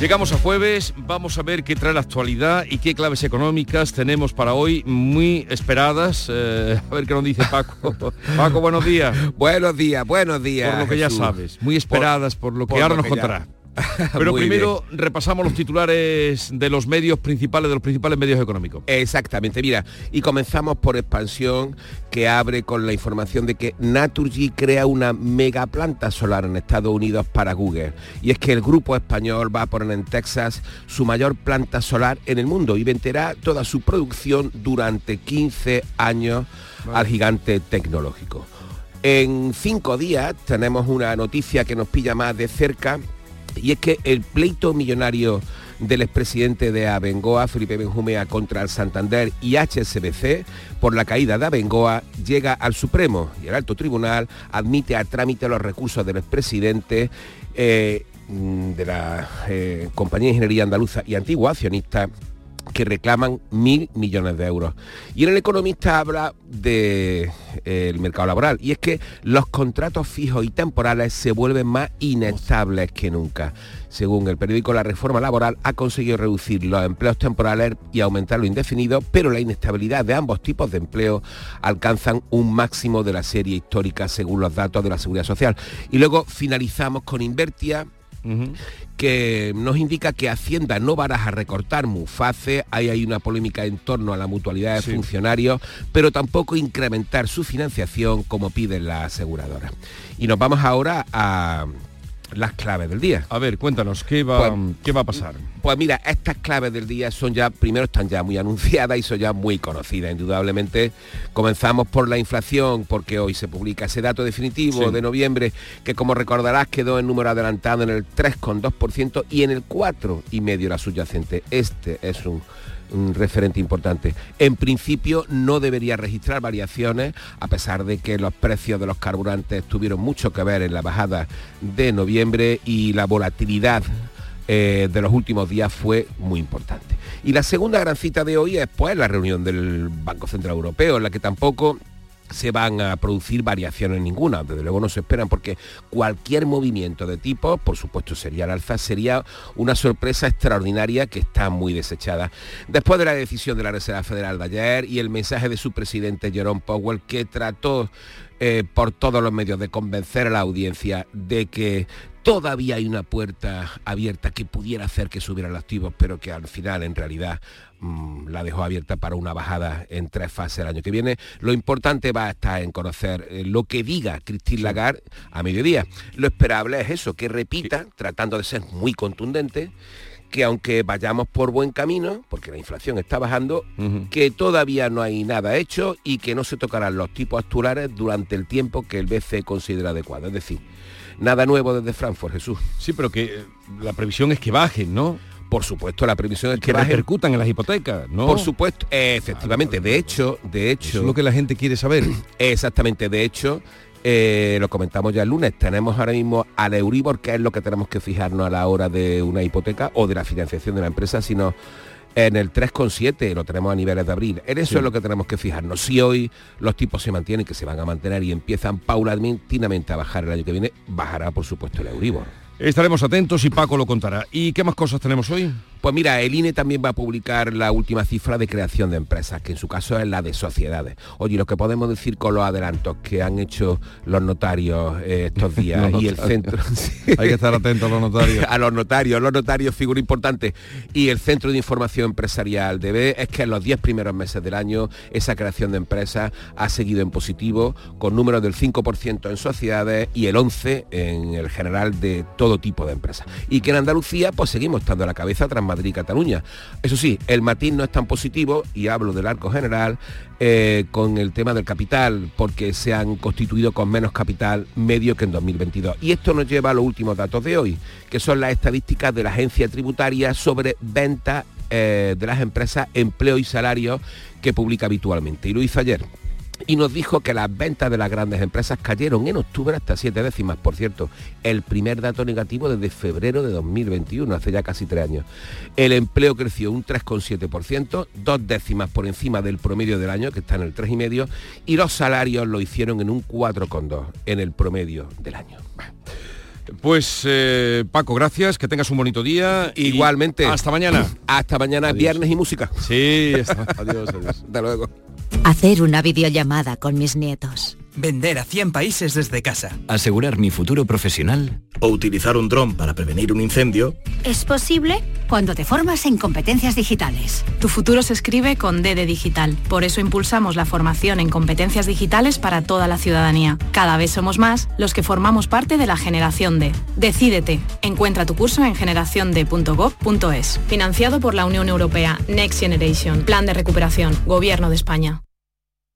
Speaker 1: Llegamos a jueves, vamos a ver qué trae la actualidad y qué claves económicas tenemos para hoy, muy esperadas. Eh, a ver qué nos dice Paco. Paco, buenos días.
Speaker 41: Buenos días, buenos días.
Speaker 1: Por lo que ya sabes, muy esperadas por, lo que
Speaker 41: por
Speaker 1: ahora
Speaker 41: lo
Speaker 1: nos contará. Pero
Speaker 41: Muy
Speaker 1: primero repasamos los titulares de los medios principales, de los principales medios económicos.
Speaker 41: Exactamente, mira, y comenzamos por expansión que abre con la información de que Naturgy crea una mega planta solar en Estados Unidos para Google. Y es que el grupo español va a poner en Texas su mayor planta solar en el mundo y venderá toda su producción durante 15 años al gigante tecnológico. En cinco días tenemos una noticia que nos pilla más de cerca y es que el pleito millonario del expresidente de Abengoa, Felipe Benjumea, contra el Santander y HSBC por la caída de Abengoa llega al Supremo y el alto tribunal admite a trámite los recursos del expresidente eh, mm, de la eh, compañía de ingeniería andaluza y antigua accionista que reclaman mil millones de euros. Y en el economista habla del de, mercado laboral y es que los contratos fijos y temporales se vuelven más inestables que nunca. Según el periódico La Reforma Laboral, ha conseguido reducir los empleos temporales y aumentar lo indefinido, pero la inestabilidad de ambos tipos de empleo alcanzan un máximo de la serie histórica según los datos de la Seguridad Social. Y luego finalizamos con Invertia, que nos indica que Hacienda no baraja recortar Muface, ahí hay una polémica en torno a la mutualidad de funcionarios, pero tampoco incrementar su financiación como piden las aseguradoras. Y nos vamos ahora a las claves del día.
Speaker 1: A ver, cuéntanos, ¿qué va, pues, ¿qué va a pasar?
Speaker 41: Pues mira, estas claves del día son ya, primero están ya muy anunciadas y son ya muy conocidas. Indudablemente comenzamos por la inflación, porque hoy se publica ese dato definitivo de noviembre, que como recordarás quedó en número adelantado en el 3,2% y en el 4,5% la subyacente. Este es un un referente importante. En principio no debería registrar variaciones, a pesar de que los precios de los carburantes tuvieron mucho que ver en la bajada de noviembre y la volatilidad eh, de los últimos días fue muy importante. Y la segunda gran cita de hoy es pues la reunión del Banco Central Europeo, en la que tampoco se van a producir variaciones ninguna, desde luego no se esperan porque cualquier movimiento de tipo, por supuesto sería el alza, sería una sorpresa extraordinaria que está muy desechada. Después de la decisión de la Reserva Federal de ayer y el mensaje de su presidente Jerome Powell que trató eh, por todos los medios de convencer a la audiencia de que todavía hay una puerta abierta que pudiera hacer que subieran los activos, pero que al final en realidad Mm, la dejó abierta para una bajada en tres fases el año que viene. Lo importante va a estar en conocer eh, lo que diga Christine Lagarde a mediodía. Lo esperable es eso, que repita, tratando de ser muy contundente, que aunque vayamos por buen camino, porque la inflación está bajando, que todavía no hay nada hecho y que no se tocarán los tipos actuales durante el tiempo que el BCE considera adecuado. Es decir, nada nuevo desde Frankfurt, Jesús.
Speaker 1: Sí, pero que eh, la previsión es que bajen, ¿no?
Speaker 41: Por supuesto, la previsión es
Speaker 1: que, que repercutan en las hipotecas, ¿no?
Speaker 41: Por supuesto, efectivamente. De hecho, de hecho.
Speaker 1: es lo que la gente quiere saber.
Speaker 41: Exactamente. De hecho, eh, lo comentamos ya el lunes, tenemos ahora mismo al Euribor, que es lo que tenemos que fijarnos a la hora de una hipoteca o de la financiación de la empresa, sino en el 3,7 lo tenemos a niveles de abril. En eso es lo que tenemos que fijarnos. Si hoy los tipos se mantienen, que se van a mantener y empiezan paulatinamente a bajar el año que viene, bajará por supuesto el Euribor.
Speaker 1: Estaremos atentos y Paco lo contará. ¿Y qué más cosas tenemos hoy?
Speaker 41: Pues mira, el INE también va a publicar la última cifra de creación de empresas, que en su caso es la de sociedades. Oye, lo que podemos decir con los adelantos que han hecho los notarios eh, estos días y el centro...
Speaker 1: Hay que estar atentos a los notarios.
Speaker 41: a los notarios, los notarios, figura importante. Y el Centro de Información Empresarial de B es que en los 10 primeros meses del año esa creación de empresas ha seguido en positivo, con números del 5% en sociedades y el 11% en el general de todo tipo de empresas. Y que en Andalucía pues seguimos estando a la cabeza tras Madrid y Cataluña. Eso sí, el matiz no es tan positivo, y hablo del arco general, eh, con el tema del capital, porque se han constituido con menos capital medio que en 2022. Y esto nos lleva a los últimos datos de hoy, que son las estadísticas de la agencia tributaria sobre venta eh, de las empresas, empleo y salario que publica habitualmente. Y lo hizo ayer y nos dijo que las ventas de las grandes empresas cayeron en octubre hasta siete décimas. Por cierto, el primer dato negativo desde febrero de 2021, hace ya casi tres años. El empleo creció un 3,7%, dos décimas por encima del promedio del año, que está en el 3,5%, y los salarios lo hicieron en un 4,2% en el promedio del año.
Speaker 1: Pues eh, Paco, gracias, que tengas un bonito día.
Speaker 41: Igualmente.
Speaker 1: Hasta mañana.
Speaker 41: Hasta mañana, viernes y música.
Speaker 1: Sí, adiós, adiós.
Speaker 41: Hasta luego.
Speaker 42: Hacer una videollamada con mis nietos.
Speaker 43: Vender a 100 países desde casa.
Speaker 44: Asegurar mi futuro profesional.
Speaker 43: O utilizar un dron para prevenir un incendio.
Speaker 42: Es posible cuando te formas en competencias digitales.
Speaker 45: Tu futuro se escribe con D de digital. Por eso impulsamos la formación en competencias digitales para toda la ciudadanía. Cada vez somos más los que formamos parte de la generación D. Decídete. Encuentra tu curso en generaciond.gov.es. Financiado por la Unión Europea. Next Generation. Plan de recuperación. Gobierno de España.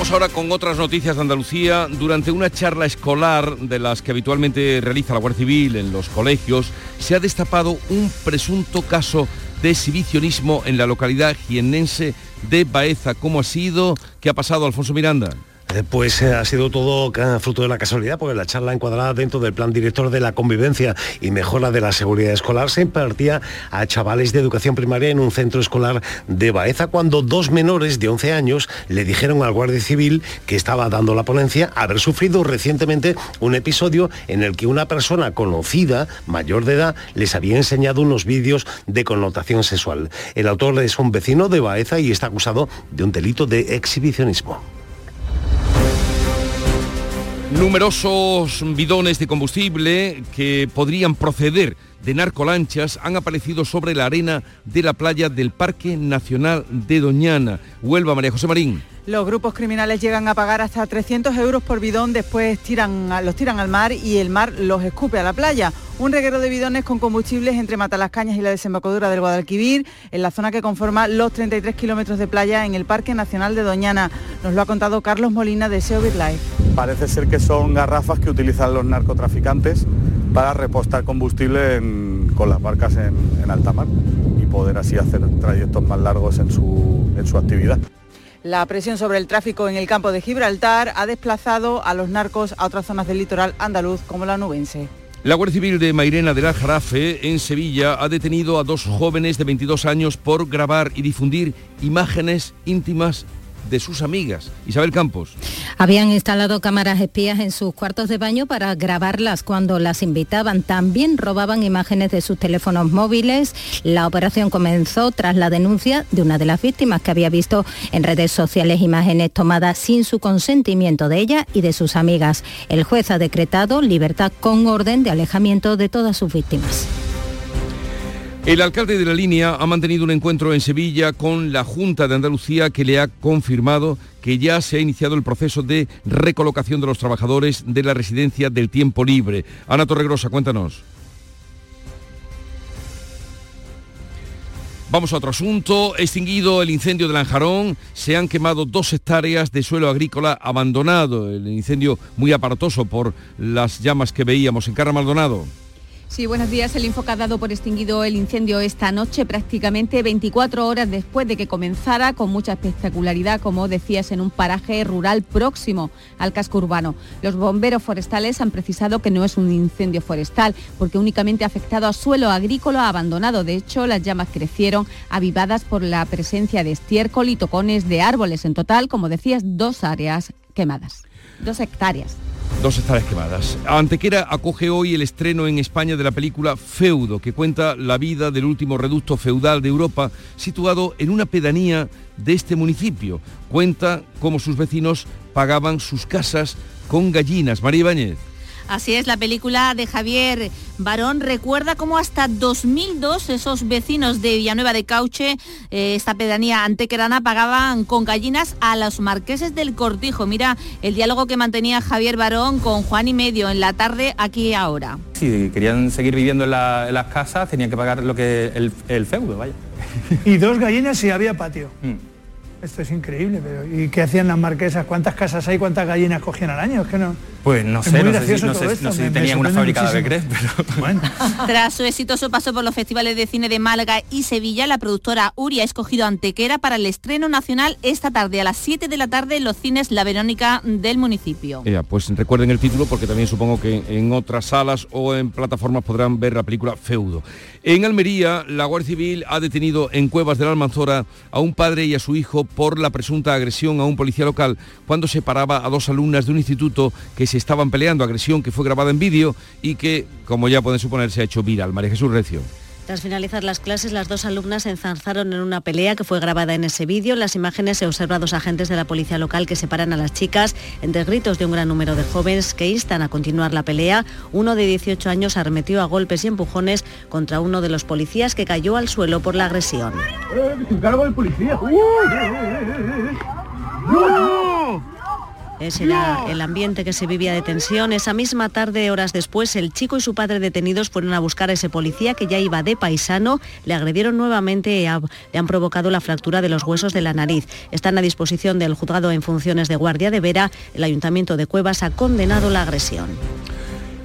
Speaker 1: Vamos ahora con otras noticias de Andalucía. Durante una charla escolar de las que habitualmente realiza la Guardia Civil en los colegios, se ha destapado un presunto caso de exhibicionismo en la localidad jiennense de Baeza. ¿Cómo ha sido? ¿Qué ha pasado, Alfonso Miranda?
Speaker 46: Eh, Pues eh, ha sido todo fruto de la casualidad, porque la charla encuadrada dentro del plan director de la convivencia y mejora de la seguridad escolar se impartía a chavales de educación primaria en un centro escolar de Baeza, cuando dos menores de 11 años le dijeron al guardia civil que estaba dando la ponencia haber sufrido recientemente un episodio en el que una persona conocida, mayor de edad, les había enseñado unos vídeos de connotación sexual. El autor es un vecino de Baeza y está acusado de un delito de exhibicionismo.
Speaker 1: Numerosos bidones de combustible que podrían proceder de narcolanchas han aparecido sobre la arena de la playa del Parque Nacional de Doñana. Huelva, María José Marín.
Speaker 47: Los grupos criminales llegan a pagar hasta 300 euros por bidón, después tiran, los tiran al mar y el mar los escupe a la playa. Un reguero de bidones con combustibles entre Matalascañas y la desembocadura del Guadalquivir, en la zona que conforma los 33 kilómetros de playa en el Parque Nacional de Doñana. Nos lo ha contado Carlos Molina de SEO BitLife.
Speaker 48: Parece ser que son garrafas que utilizan los narcotraficantes para repostar combustible en- con las barcas en, en alta mar y poder así hacer trayectos más largos en su, en su actividad.
Speaker 47: La presión sobre el tráfico en el campo de Gibraltar ha desplazado a los narcos a otras zonas del litoral andaluz como la nubense.
Speaker 1: La Guardia Civil de Mairena del Aljarafe, en Sevilla, ha detenido a dos jóvenes de 22 años por grabar y difundir imágenes íntimas de sus amigas. Isabel Campos.
Speaker 49: Habían instalado cámaras espías en sus cuartos de baño para grabarlas cuando las invitaban. También robaban imágenes de sus teléfonos móviles. La operación comenzó tras la denuncia de una de las víctimas que había visto en redes sociales imágenes tomadas sin su consentimiento de ella y de sus amigas. El juez ha decretado libertad con orden de alejamiento de todas sus víctimas.
Speaker 1: El alcalde de la línea ha mantenido un encuentro en Sevilla con la Junta de Andalucía que le ha confirmado que ya se ha iniciado el proceso de recolocación de los trabajadores de la residencia del tiempo libre. Ana Torregrosa, cuéntanos. Vamos a otro asunto. Extinguido el incendio de Lanjarón, se han quemado dos hectáreas de suelo agrícola abandonado. El incendio muy aparatoso por las llamas que veíamos en Carra Maldonado.
Speaker 50: Sí, buenos días. El Info que ha dado por extinguido el incendio esta noche, prácticamente 24 horas después de que comenzara, con mucha espectacularidad, como decías, en un paraje rural próximo al casco urbano. Los bomberos forestales han precisado que no es un incendio forestal, porque únicamente ha afectado a suelo agrícola abandonado. De hecho, las llamas crecieron avivadas por la presencia de estiércol y tocones de árboles. En total, como decías, dos áreas quemadas, dos hectáreas.
Speaker 1: Dos hectáreas quemadas. Antequera acoge hoy el estreno en España de la película Feudo, que cuenta la vida del último reducto feudal de Europa, situado en una pedanía de este municipio. Cuenta cómo sus vecinos pagaban sus casas con gallinas. María Ibáñez.
Speaker 51: Así es, la película de Javier Barón recuerda cómo hasta 2002 esos vecinos de Villanueva de Cauche, eh, esta pedanía antequerana, pagaban con gallinas a los marqueses del Cortijo. Mira el diálogo que mantenía Javier Barón con Juan y Medio en la tarde aquí y ahora.
Speaker 52: Si querían seguir viviendo en, la- en las casas, tenían que pagar lo que el, el feudo, vaya.
Speaker 53: Y dos gallinas y había patio. Esto es increíble, pero ¿y qué hacían las marquesas? ¿Cuántas casas hay? ¿Cuántas gallinas cogían al año? Es que no.
Speaker 52: Pues no sé,
Speaker 53: muy
Speaker 52: no sé, si, no sé- no sé tenían una fábrica de
Speaker 53: muchísimo.
Speaker 52: becrés, pero...
Speaker 51: Tras su exitoso paso por los festivales de cine de Málaga y Sevilla, la productora Uri ha escogido Antequera para el estreno nacional esta tarde a las 7 de la tarde en los cines La Verónica del municipio.
Speaker 1: Ea, pues recuerden el título porque también supongo que en otras salas o en plataformas podrán ver la película Feudo. En Almería, la Guardia Civil ha detenido en Cuevas de la Almanzora a un padre y a su hijo por la presunta agresión a un policía local cuando separaba a dos alumnas de un instituto que se estaban peleando, agresión que fue grabada en vídeo y que, como ya pueden suponer, se ha hecho viral. María Jesús Recio.
Speaker 54: Tras finalizar las clases, las dos alumnas se enzarzaron en una pelea que fue grabada en ese vídeo. En las imágenes se observa a dos agentes de la policía local que separan a las chicas entre gritos de un gran número de jóvenes que instan a continuar la pelea. Uno de 18 años arremetió a golpes y empujones contra uno de los policías que cayó al suelo por la agresión.
Speaker 55: ¡Cargo el policía!
Speaker 54: Ese era el ambiente que se vivía de tensión. Esa misma tarde, horas después, el chico y su padre detenidos fueron a buscar a ese policía que ya iba de paisano, le agredieron nuevamente y le han provocado la fractura de los huesos de la nariz. Están a disposición del juzgado en funciones de guardia de Vera. El Ayuntamiento de Cuevas ha condenado la agresión.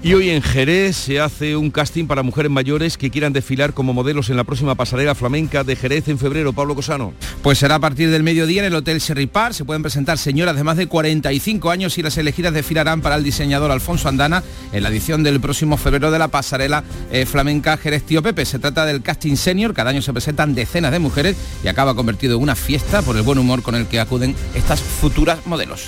Speaker 1: Y hoy en Jerez se hace un casting para mujeres mayores que quieran desfilar como modelos en la próxima pasarela flamenca de Jerez en febrero. Pablo Cosano.
Speaker 56: Pues será a partir del mediodía en el Hotel Sherry Park. Se pueden presentar señoras de más de 45 años y las elegidas desfilarán para el diseñador Alfonso Andana en la edición del próximo febrero de la pasarela eh, flamenca Jerez Tío Pepe. Se trata del casting senior. Cada año se presentan decenas de mujeres y acaba convertido en una fiesta por el buen humor con el que acuden estas futuras modelos.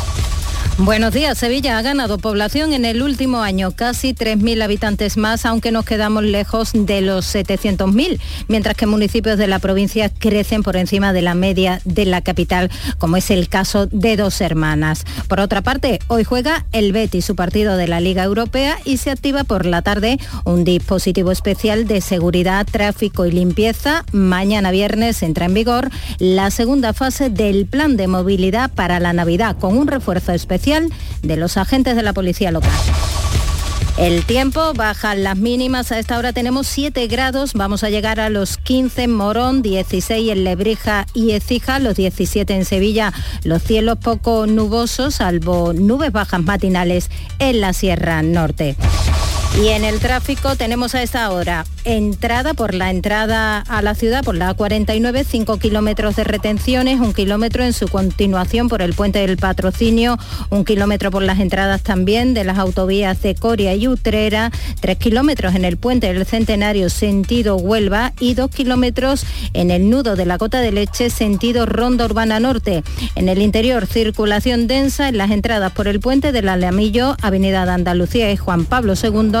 Speaker 49: Buenos días. Sevilla ha ganado población en el último año, casi 3.000 habitantes más, aunque nos quedamos lejos de los 700.000, mientras que municipios de la provincia crecen por encima de la media de la capital, como es el caso de Dos Hermanas. Por otra parte, hoy juega el Betis, su partido de la Liga Europea, y se activa por la tarde un dispositivo especial de seguridad, tráfico y limpieza. Mañana viernes entra en vigor la segunda fase del plan de movilidad para la Navidad, con un refuerzo especial de los agentes de la policía local. El tiempo, bajan las mínimas, a esta hora tenemos 7 grados, vamos a llegar a los 15 en Morón, 16 en Lebrija y Ecija, los 17 en Sevilla, los cielos poco nubosos, salvo nubes bajas matinales en la Sierra Norte. Y en el tráfico tenemos a esta hora entrada por la entrada a la ciudad por la A49, 5 kilómetros de retenciones, un kilómetro en su continuación por el puente del patrocinio, un kilómetro por las entradas también de las autovías de Coria y Utrera, 3 kilómetros en el puente del Centenario sentido Huelva y 2 kilómetros en el nudo de la Cota de Leche sentido Ronda Urbana Norte. En el interior circulación densa en las entradas por el puente del Alamillo, Avenida de Andalucía y Juan Pablo II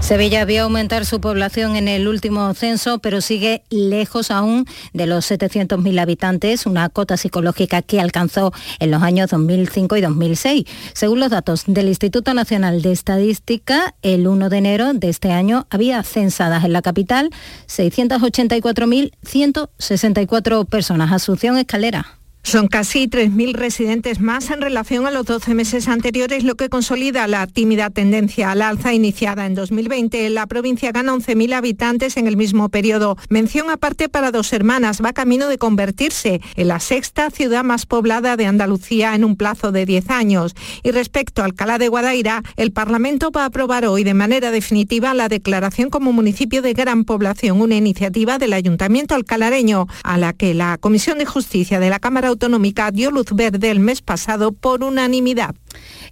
Speaker 49: Sevilla vio aumentar su población en el último censo, pero sigue lejos aún de los 700.000 habitantes, una cota psicológica que alcanzó en los años 2005 y 2006. Según los datos del Instituto Nacional de Estadística, el 1 de enero de este año había censadas en la capital 684.164 personas. Asunción Escalera.
Speaker 57: Son casi 3.000 residentes más en relación a los 12 meses anteriores, lo que consolida la tímida tendencia al alza iniciada en 2020. La provincia gana 11.000 habitantes en el mismo periodo. Mención aparte para Dos Hermanas, va camino de convertirse en la sexta ciudad más poblada de Andalucía en un plazo de 10 años. Y respecto a Alcalá de Guadaira, el Parlamento va a aprobar hoy de manera definitiva la declaración como municipio de gran población, una iniciativa del Ayuntamiento alcalareño, a la que la Comisión de Justicia de la Cámara Autonómica dio luz verde el mes pasado por unanimidad.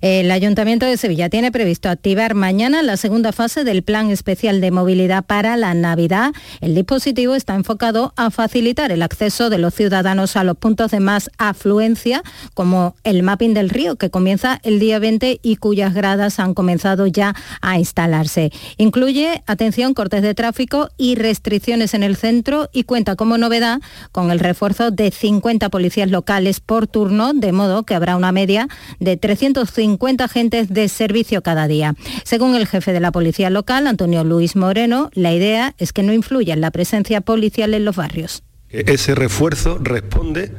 Speaker 49: El Ayuntamiento de Sevilla tiene previsto activar mañana la segunda fase del Plan Especial de Movilidad para la Navidad. El dispositivo está enfocado a facilitar el acceso de los ciudadanos a los puntos de más afluencia, como el mapping del río, que comienza el día 20 y cuyas gradas han comenzado ya a instalarse. Incluye, atención, cortes de tráfico y restricciones en el centro y cuenta como novedad con el refuerzo de 50 policías locales por turno, de modo que habrá una media de 350 agentes de servicio cada día. Según el jefe de la policía local, Antonio Luis Moreno, la idea es que no influya en la presencia policial en los barrios.
Speaker 58: Ese refuerzo responde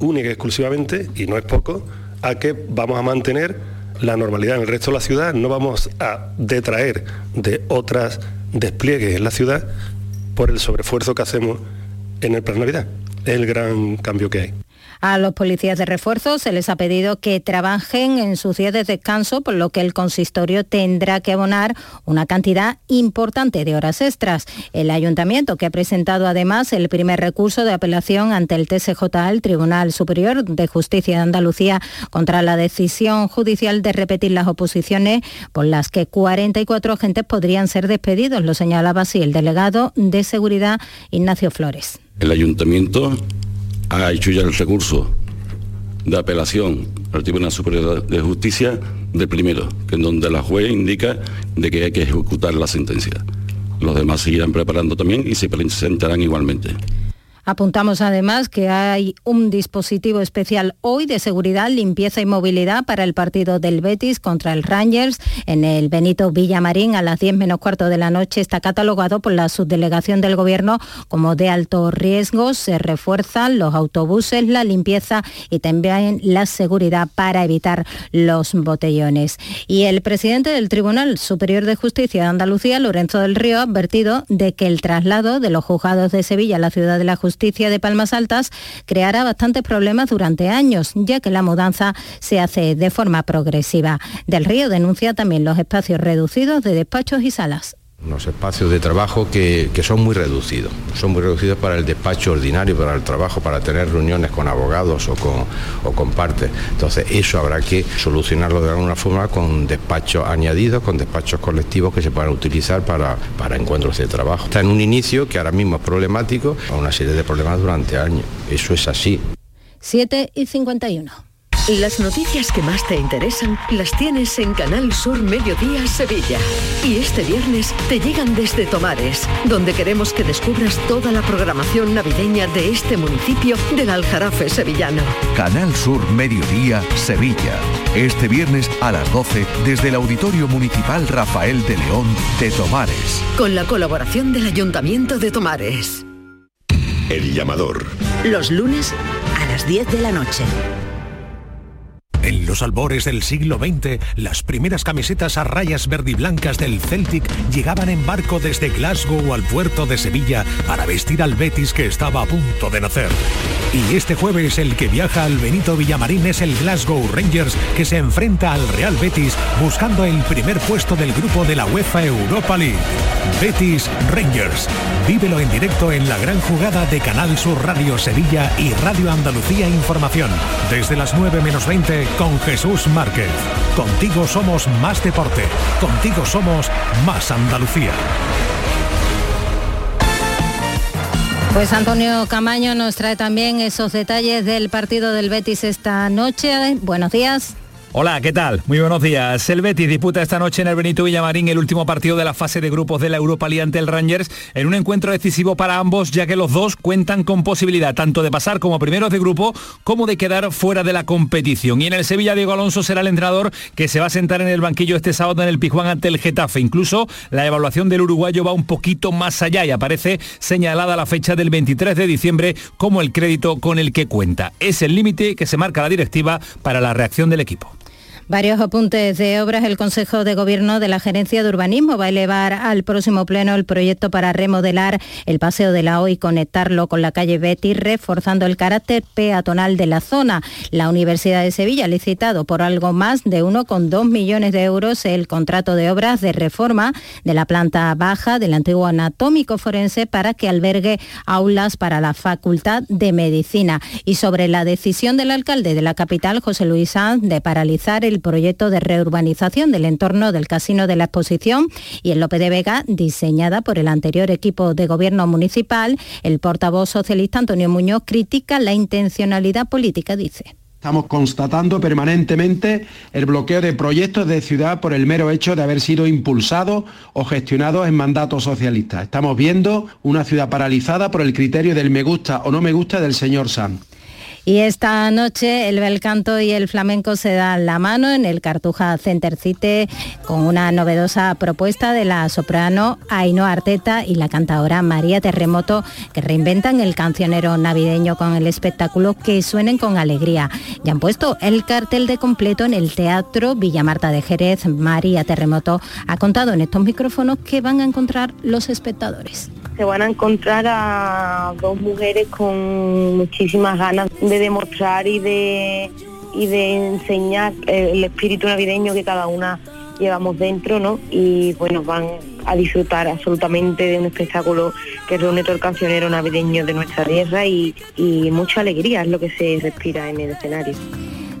Speaker 59: única y exclusivamente, y no es poco, a que vamos a mantener la normalidad en el resto de la ciudad, no vamos a detraer de otras despliegues en la ciudad por el sobreesfuerzo que hacemos en el Plan Navidad. Es el gran cambio que hay.
Speaker 49: A los policías de refuerzo se les ha pedido que trabajen en sus días de descanso, por lo que el consistorio tendrá que abonar una cantidad importante de horas extras. El ayuntamiento, que ha presentado además el primer recurso de apelación ante el TSJ, el Tribunal Superior de Justicia de Andalucía, contra la decisión judicial de repetir las oposiciones por las que 44 agentes podrían ser despedidos, lo señalaba así el delegado de Seguridad Ignacio Flores.
Speaker 60: El ayuntamiento ha hecho ya el recurso de apelación al Tribunal Superior de Justicia del primero, que en donde la juez indica de que hay que ejecutar la sentencia. Los demás seguirán preparando también y se presentarán igualmente.
Speaker 49: Apuntamos además que hay un dispositivo especial hoy de seguridad, limpieza y movilidad para el partido del Betis contra el Rangers en el Benito Villamarín a las 10 menos cuarto de la noche. Está catalogado por la subdelegación del Gobierno como de alto riesgo. Se refuerzan los autobuses, la limpieza y también la seguridad para evitar los botellones. Y el presidente del Tribunal Superior de Justicia de Andalucía, Lorenzo del Río, ha advertido de que el traslado de los juzgados de Sevilla a la ciudad de la Justicia Justicia de Palmas Altas creará bastantes problemas durante años, ya que la mudanza se hace de forma progresiva. Del Río denuncia también los espacios reducidos de despachos y salas
Speaker 61: unos espacios de trabajo que, son muy reducidos. Son muy reducidos para el despacho ordinario, para el trabajo, para tener reuniones con abogados o con, o con partes. Entonces eso habrá que solucionarlo de alguna forma con despachos añadidos, con despachos colectivos que se puedan utilizar para, para encuentros de trabajo. Está en un inicio que ahora mismo es problemático, a una serie de problemas durante años. Eso es así.
Speaker 49: 7 y 51.
Speaker 40: Las noticias que más te interesan las tienes en Canal Sur Mediodía Sevilla. Y este viernes te llegan desde Tomares, donde queremos que descubras toda la programación navideña de este municipio del Aljarafe sevillano.
Speaker 38: Canal Sur Mediodía Sevilla. Este viernes a las 12 desde el Auditorio Municipal Rafael de León de Tomares.
Speaker 40: Con la colaboración del Ayuntamiento de Tomares.
Speaker 38: El llamador.
Speaker 40: Los lunes a las 10 de la noche.
Speaker 58: En los albores del siglo XX, las primeras camisetas a rayas verdiblancas del Celtic llegaban en barco desde Glasgow al puerto de Sevilla para vestir al Betis que estaba a punto de nacer. Y este jueves el que viaja al Benito Villamarín es el Glasgow Rangers que se enfrenta al Real Betis buscando el primer puesto del grupo de la UEFA Europa League. Betis Rangers. Vívelo en directo en la gran jugada de Canal Sur Radio Sevilla y Radio Andalucía Información. Desde las 9 menos 20 con Jesús Márquez. Contigo somos más deporte. Contigo somos más Andalucía.
Speaker 49: Pues Antonio Camaño nos trae también esos detalles del partido del Betis esta noche. Buenos días.
Speaker 62: Hola, ¿qué tal? Muy buenos días. El Betis disputa esta noche en el Benito Villamarín el último partido de la fase de grupos de la Europa League ante el Rangers en un encuentro decisivo para ambos ya que los dos cuentan con posibilidad tanto de pasar como primeros de grupo como de quedar fuera de la competición. Y en el Sevilla Diego Alonso será el entrenador que se va a sentar en el banquillo este sábado en el Pijuán ante el Getafe. Incluso la evaluación del uruguayo va un poquito más allá y aparece señalada la fecha del 23 de diciembre como el crédito con el que cuenta. Es el límite que se marca la directiva para la reacción del equipo.
Speaker 49: Varios apuntes de obras. El Consejo de Gobierno de la Gerencia de Urbanismo va a elevar al próximo pleno el proyecto para remodelar el Paseo de la O y conectarlo con la calle Betty, reforzando el carácter peatonal de la zona. La Universidad de Sevilla ha licitado por algo más de 1,2 millones de euros el contrato de obras de reforma de la planta baja del antiguo anatómico forense para que albergue aulas para la Facultad de Medicina. Y sobre la decisión del alcalde de la capital, José Luis Sanz, de paralizar el proyecto de reurbanización del entorno del Casino de la Exposición y en Lope de Vega, diseñada por el anterior equipo de gobierno municipal. El portavoz socialista Antonio Muñoz critica la intencionalidad política, dice.
Speaker 63: Estamos constatando permanentemente el bloqueo de proyectos de ciudad por el mero hecho de haber sido impulsados o gestionados en mandatos socialistas. Estamos viendo una ciudad paralizada por el criterio del me gusta o no me gusta del señor Sanz.
Speaker 49: Y esta noche el bel canto y el flamenco se dan la mano en el Cartuja Center City con una novedosa propuesta de la soprano Ainhoa Arteta y la cantadora María Terremoto que reinventan el cancionero navideño con el espectáculo Que suenen con alegría. Ya han puesto el cartel de completo en el Teatro Villa Marta de Jerez. María Terremoto ha contado en estos micrófonos que van a encontrar los espectadores
Speaker 64: se van a encontrar a dos mujeres con muchísimas ganas de demostrar y de, y de enseñar el espíritu navideño que cada una llevamos dentro, ¿no? Y bueno, van a disfrutar absolutamente de un espectáculo que reúne todo el cancionero navideño de nuestra tierra y, y mucha alegría es lo que se respira en el escenario.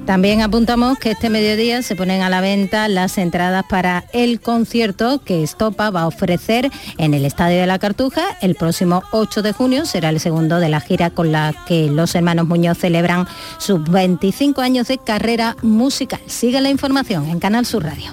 Speaker 49: También apuntamos que este mediodía se ponen a la venta las entradas para el concierto que Estopa va a ofrecer en el Estadio de la Cartuja. El próximo 8 de junio será el segundo de la gira con la que los hermanos Muñoz celebran sus 25 años de carrera musical. Sigue la información en Canal Sur Radio.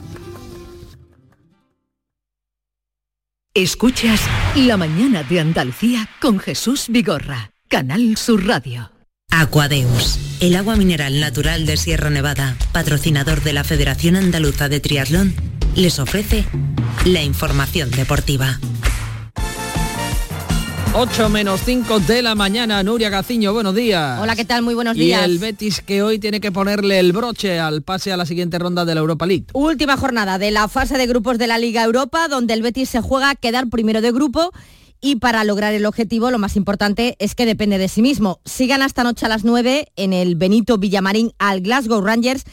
Speaker 40: Escuchas La mañana de Andalucía con Jesús Vigorra, Canal Sur Radio.
Speaker 65: Aquadeus, el agua mineral natural de Sierra Nevada, patrocinador de la Federación Andaluza de Triatlón, les ofrece la información deportiva.
Speaker 56: 8 menos 5 de la mañana, Nuria Gaciño, buenos días.
Speaker 37: Hola, ¿qué tal? Muy buenos días.
Speaker 56: Y el Betis que hoy tiene que ponerle el broche al pase a la siguiente ronda de la Europa League.
Speaker 37: Última jornada de la fase de grupos de la Liga Europa, donde el Betis se juega a quedar primero de grupo y para lograr el objetivo lo más importante es que depende de sí mismo. Si gana esta noche a las 9 en el Benito Villamarín al Glasgow Rangers,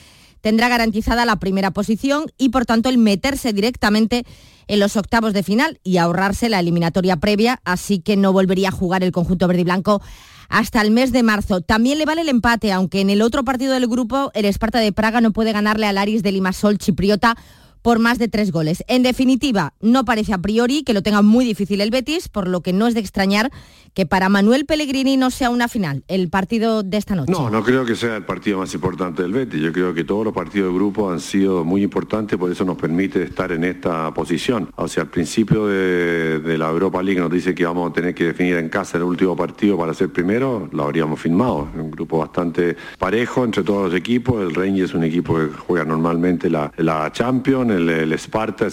Speaker 37: tendrá garantizada la primera posición y por tanto el meterse directamente en los octavos de final y ahorrarse la eliminatoria previa, así que no volvería a jugar el conjunto verde y blanco hasta el mes de marzo. También le vale el empate, aunque en el otro partido del grupo el Esparta de Praga no puede ganarle al Aris de Limasol chipriota por más de tres goles. En definitiva, no parece a priori que lo tenga muy difícil el Betis, por lo que no es de extrañar que para Manuel Pellegrini no sea una final, el partido de esta noche.
Speaker 66: No, no creo que sea el partido más importante del Betis. Yo creo que todos los partidos de grupo han sido muy importantes, por eso nos permite estar en esta posición. O sea, al principio de, la Europa League nos dice que vamos a tener que definir en casa el último partido para ser primero, lo habríamos firmado. Grupo bastante parejo entre todos los equipos. El Rangers es un equipo que juega normalmente la, la Champions, el, el Sparta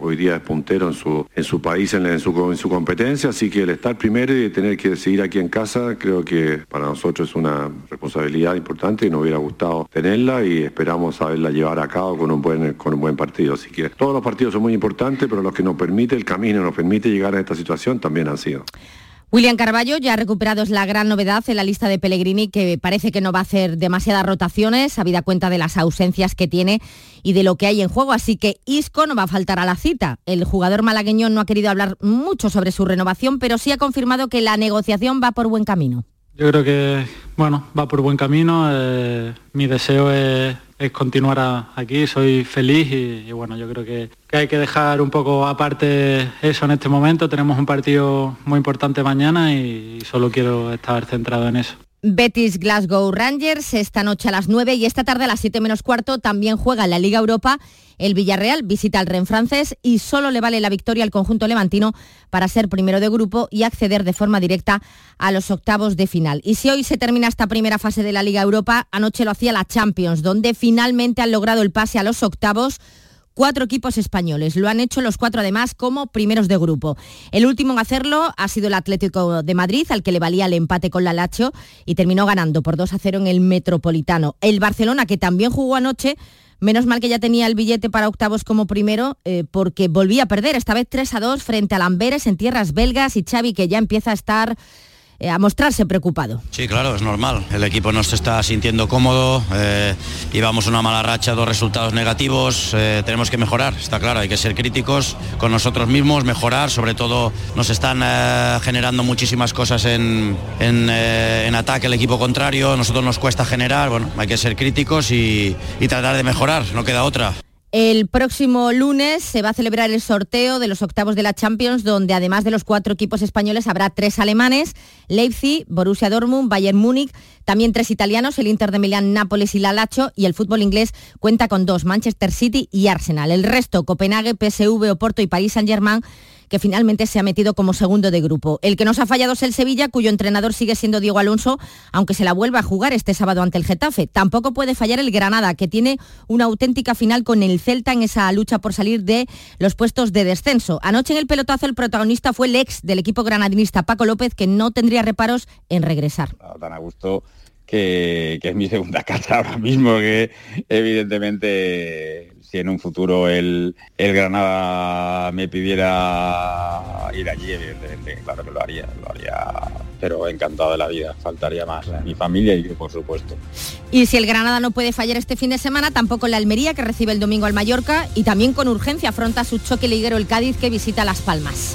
Speaker 66: hoy, día es puntero en su, en su país, en, su, en su competencia, así que el estar primero y tener que seguir aquí en casa, creo que para nosotros es una responsabilidad importante y nos hubiera gustado tenerla y esperamos saberla llevar a cabo con un buen, con un buen partido. Así que todos los partidos son muy importantes, pero los que nos permite el camino, nos permite llegar a esta situación también han sido.
Speaker 37: William Carballo ya ha recuperado es la gran novedad en la lista de Pellegrini, que parece que no va a hacer demasiadas rotaciones, habida cuenta de las ausencias que tiene y de lo que hay en juego. Así que Isco no va a faltar a la cita. El jugador malagueño no ha querido hablar mucho sobre su renovación, pero sí ha confirmado que la negociación va por buen camino.
Speaker 67: Yo creo que, bueno, va por buen camino. Eh, mi deseo es, continuar aquí, soy feliz y, bueno, yo creo que, hay que dejar un poco aparte eso en este momento. Tenemos un partido muy importante mañana y solo quiero estar centrado en eso.
Speaker 37: Betis Glasgow Rangers esta noche a las 9 y esta tarde a las 7 menos cuarto también juega en la Liga Europa. El Villarreal visita al Ren francés y solo le vale la victoria al conjunto levantino para ser primero de grupo y acceder de forma directa a los octavos de final. Y si hoy se termina esta primera fase de la Liga Europa, anoche lo hacía la Champions, donde finalmente han logrado el pase a los octavos cuatro equipos españoles. Lo han hecho los cuatro además como primeros de grupo. El último en hacerlo ha sido el Atlético de Madrid, al que le valía el empate con la Lacho y terminó ganando por 2 a 0 en el Metropolitano. El Barcelona, que también jugó anoche, Menos mal que ya tenía el billete para octavos como primero, eh, porque volvía a perder, esta vez 3 a 2 frente a Amberes en tierras belgas y Xavi que ya empieza a estar a mostrarse preocupado.
Speaker 68: Sí, claro, es normal. El equipo no se está sintiendo cómodo, eh, llevamos una mala racha, dos resultados negativos, eh, tenemos que mejorar, está claro, hay que ser críticos con nosotros mismos, mejorar, sobre todo nos están generando muchísimas cosas en, en, ataque el equipo contrario, nosotros nos cuesta generar, bueno, hay que ser críticos y tratar de mejorar, no queda otra.
Speaker 37: El próximo lunes se va a celebrar el sorteo de los octavos de la Champions, donde además de los cuatro equipos españoles habrá tres alemanes, Leipzig, Borussia Dortmund, Bayern Múnich, también tres italianos, el Inter de Milán, Nápoles y la Lacho, y el fútbol inglés cuenta con dos, Manchester City y Arsenal. El resto, Copenhague, PSV, Oporto y París Saint-Germain que finalmente se ha metido como segundo de grupo. El que nos ha fallado es el Sevilla, cuyo entrenador sigue siendo Diego Alonso, aunque se la vuelva a jugar este sábado ante el Getafe. Tampoco puede fallar el Granada, que tiene una auténtica final con el Celta en esa lucha por salir de los puestos de descenso. Anoche en el pelotazo el protagonista fue el ex del equipo granadinista Paco López, que no tendría reparos en regresar.
Speaker 58: Tan a gusto que, es mi segunda casa ahora mismo, que evidentemente si en un futuro el, el Granada me pidiera ir allí, evidentemente, claro que lo haría, lo haría, pero encantado de la vida, faltaría más, mi familia y yo, por supuesto.
Speaker 37: Y si el Granada no puede fallar este fin de semana, tampoco la Almería, que recibe el domingo al Mallorca, y también con urgencia afronta su choque liguero el Cádiz, que visita Las Palmas.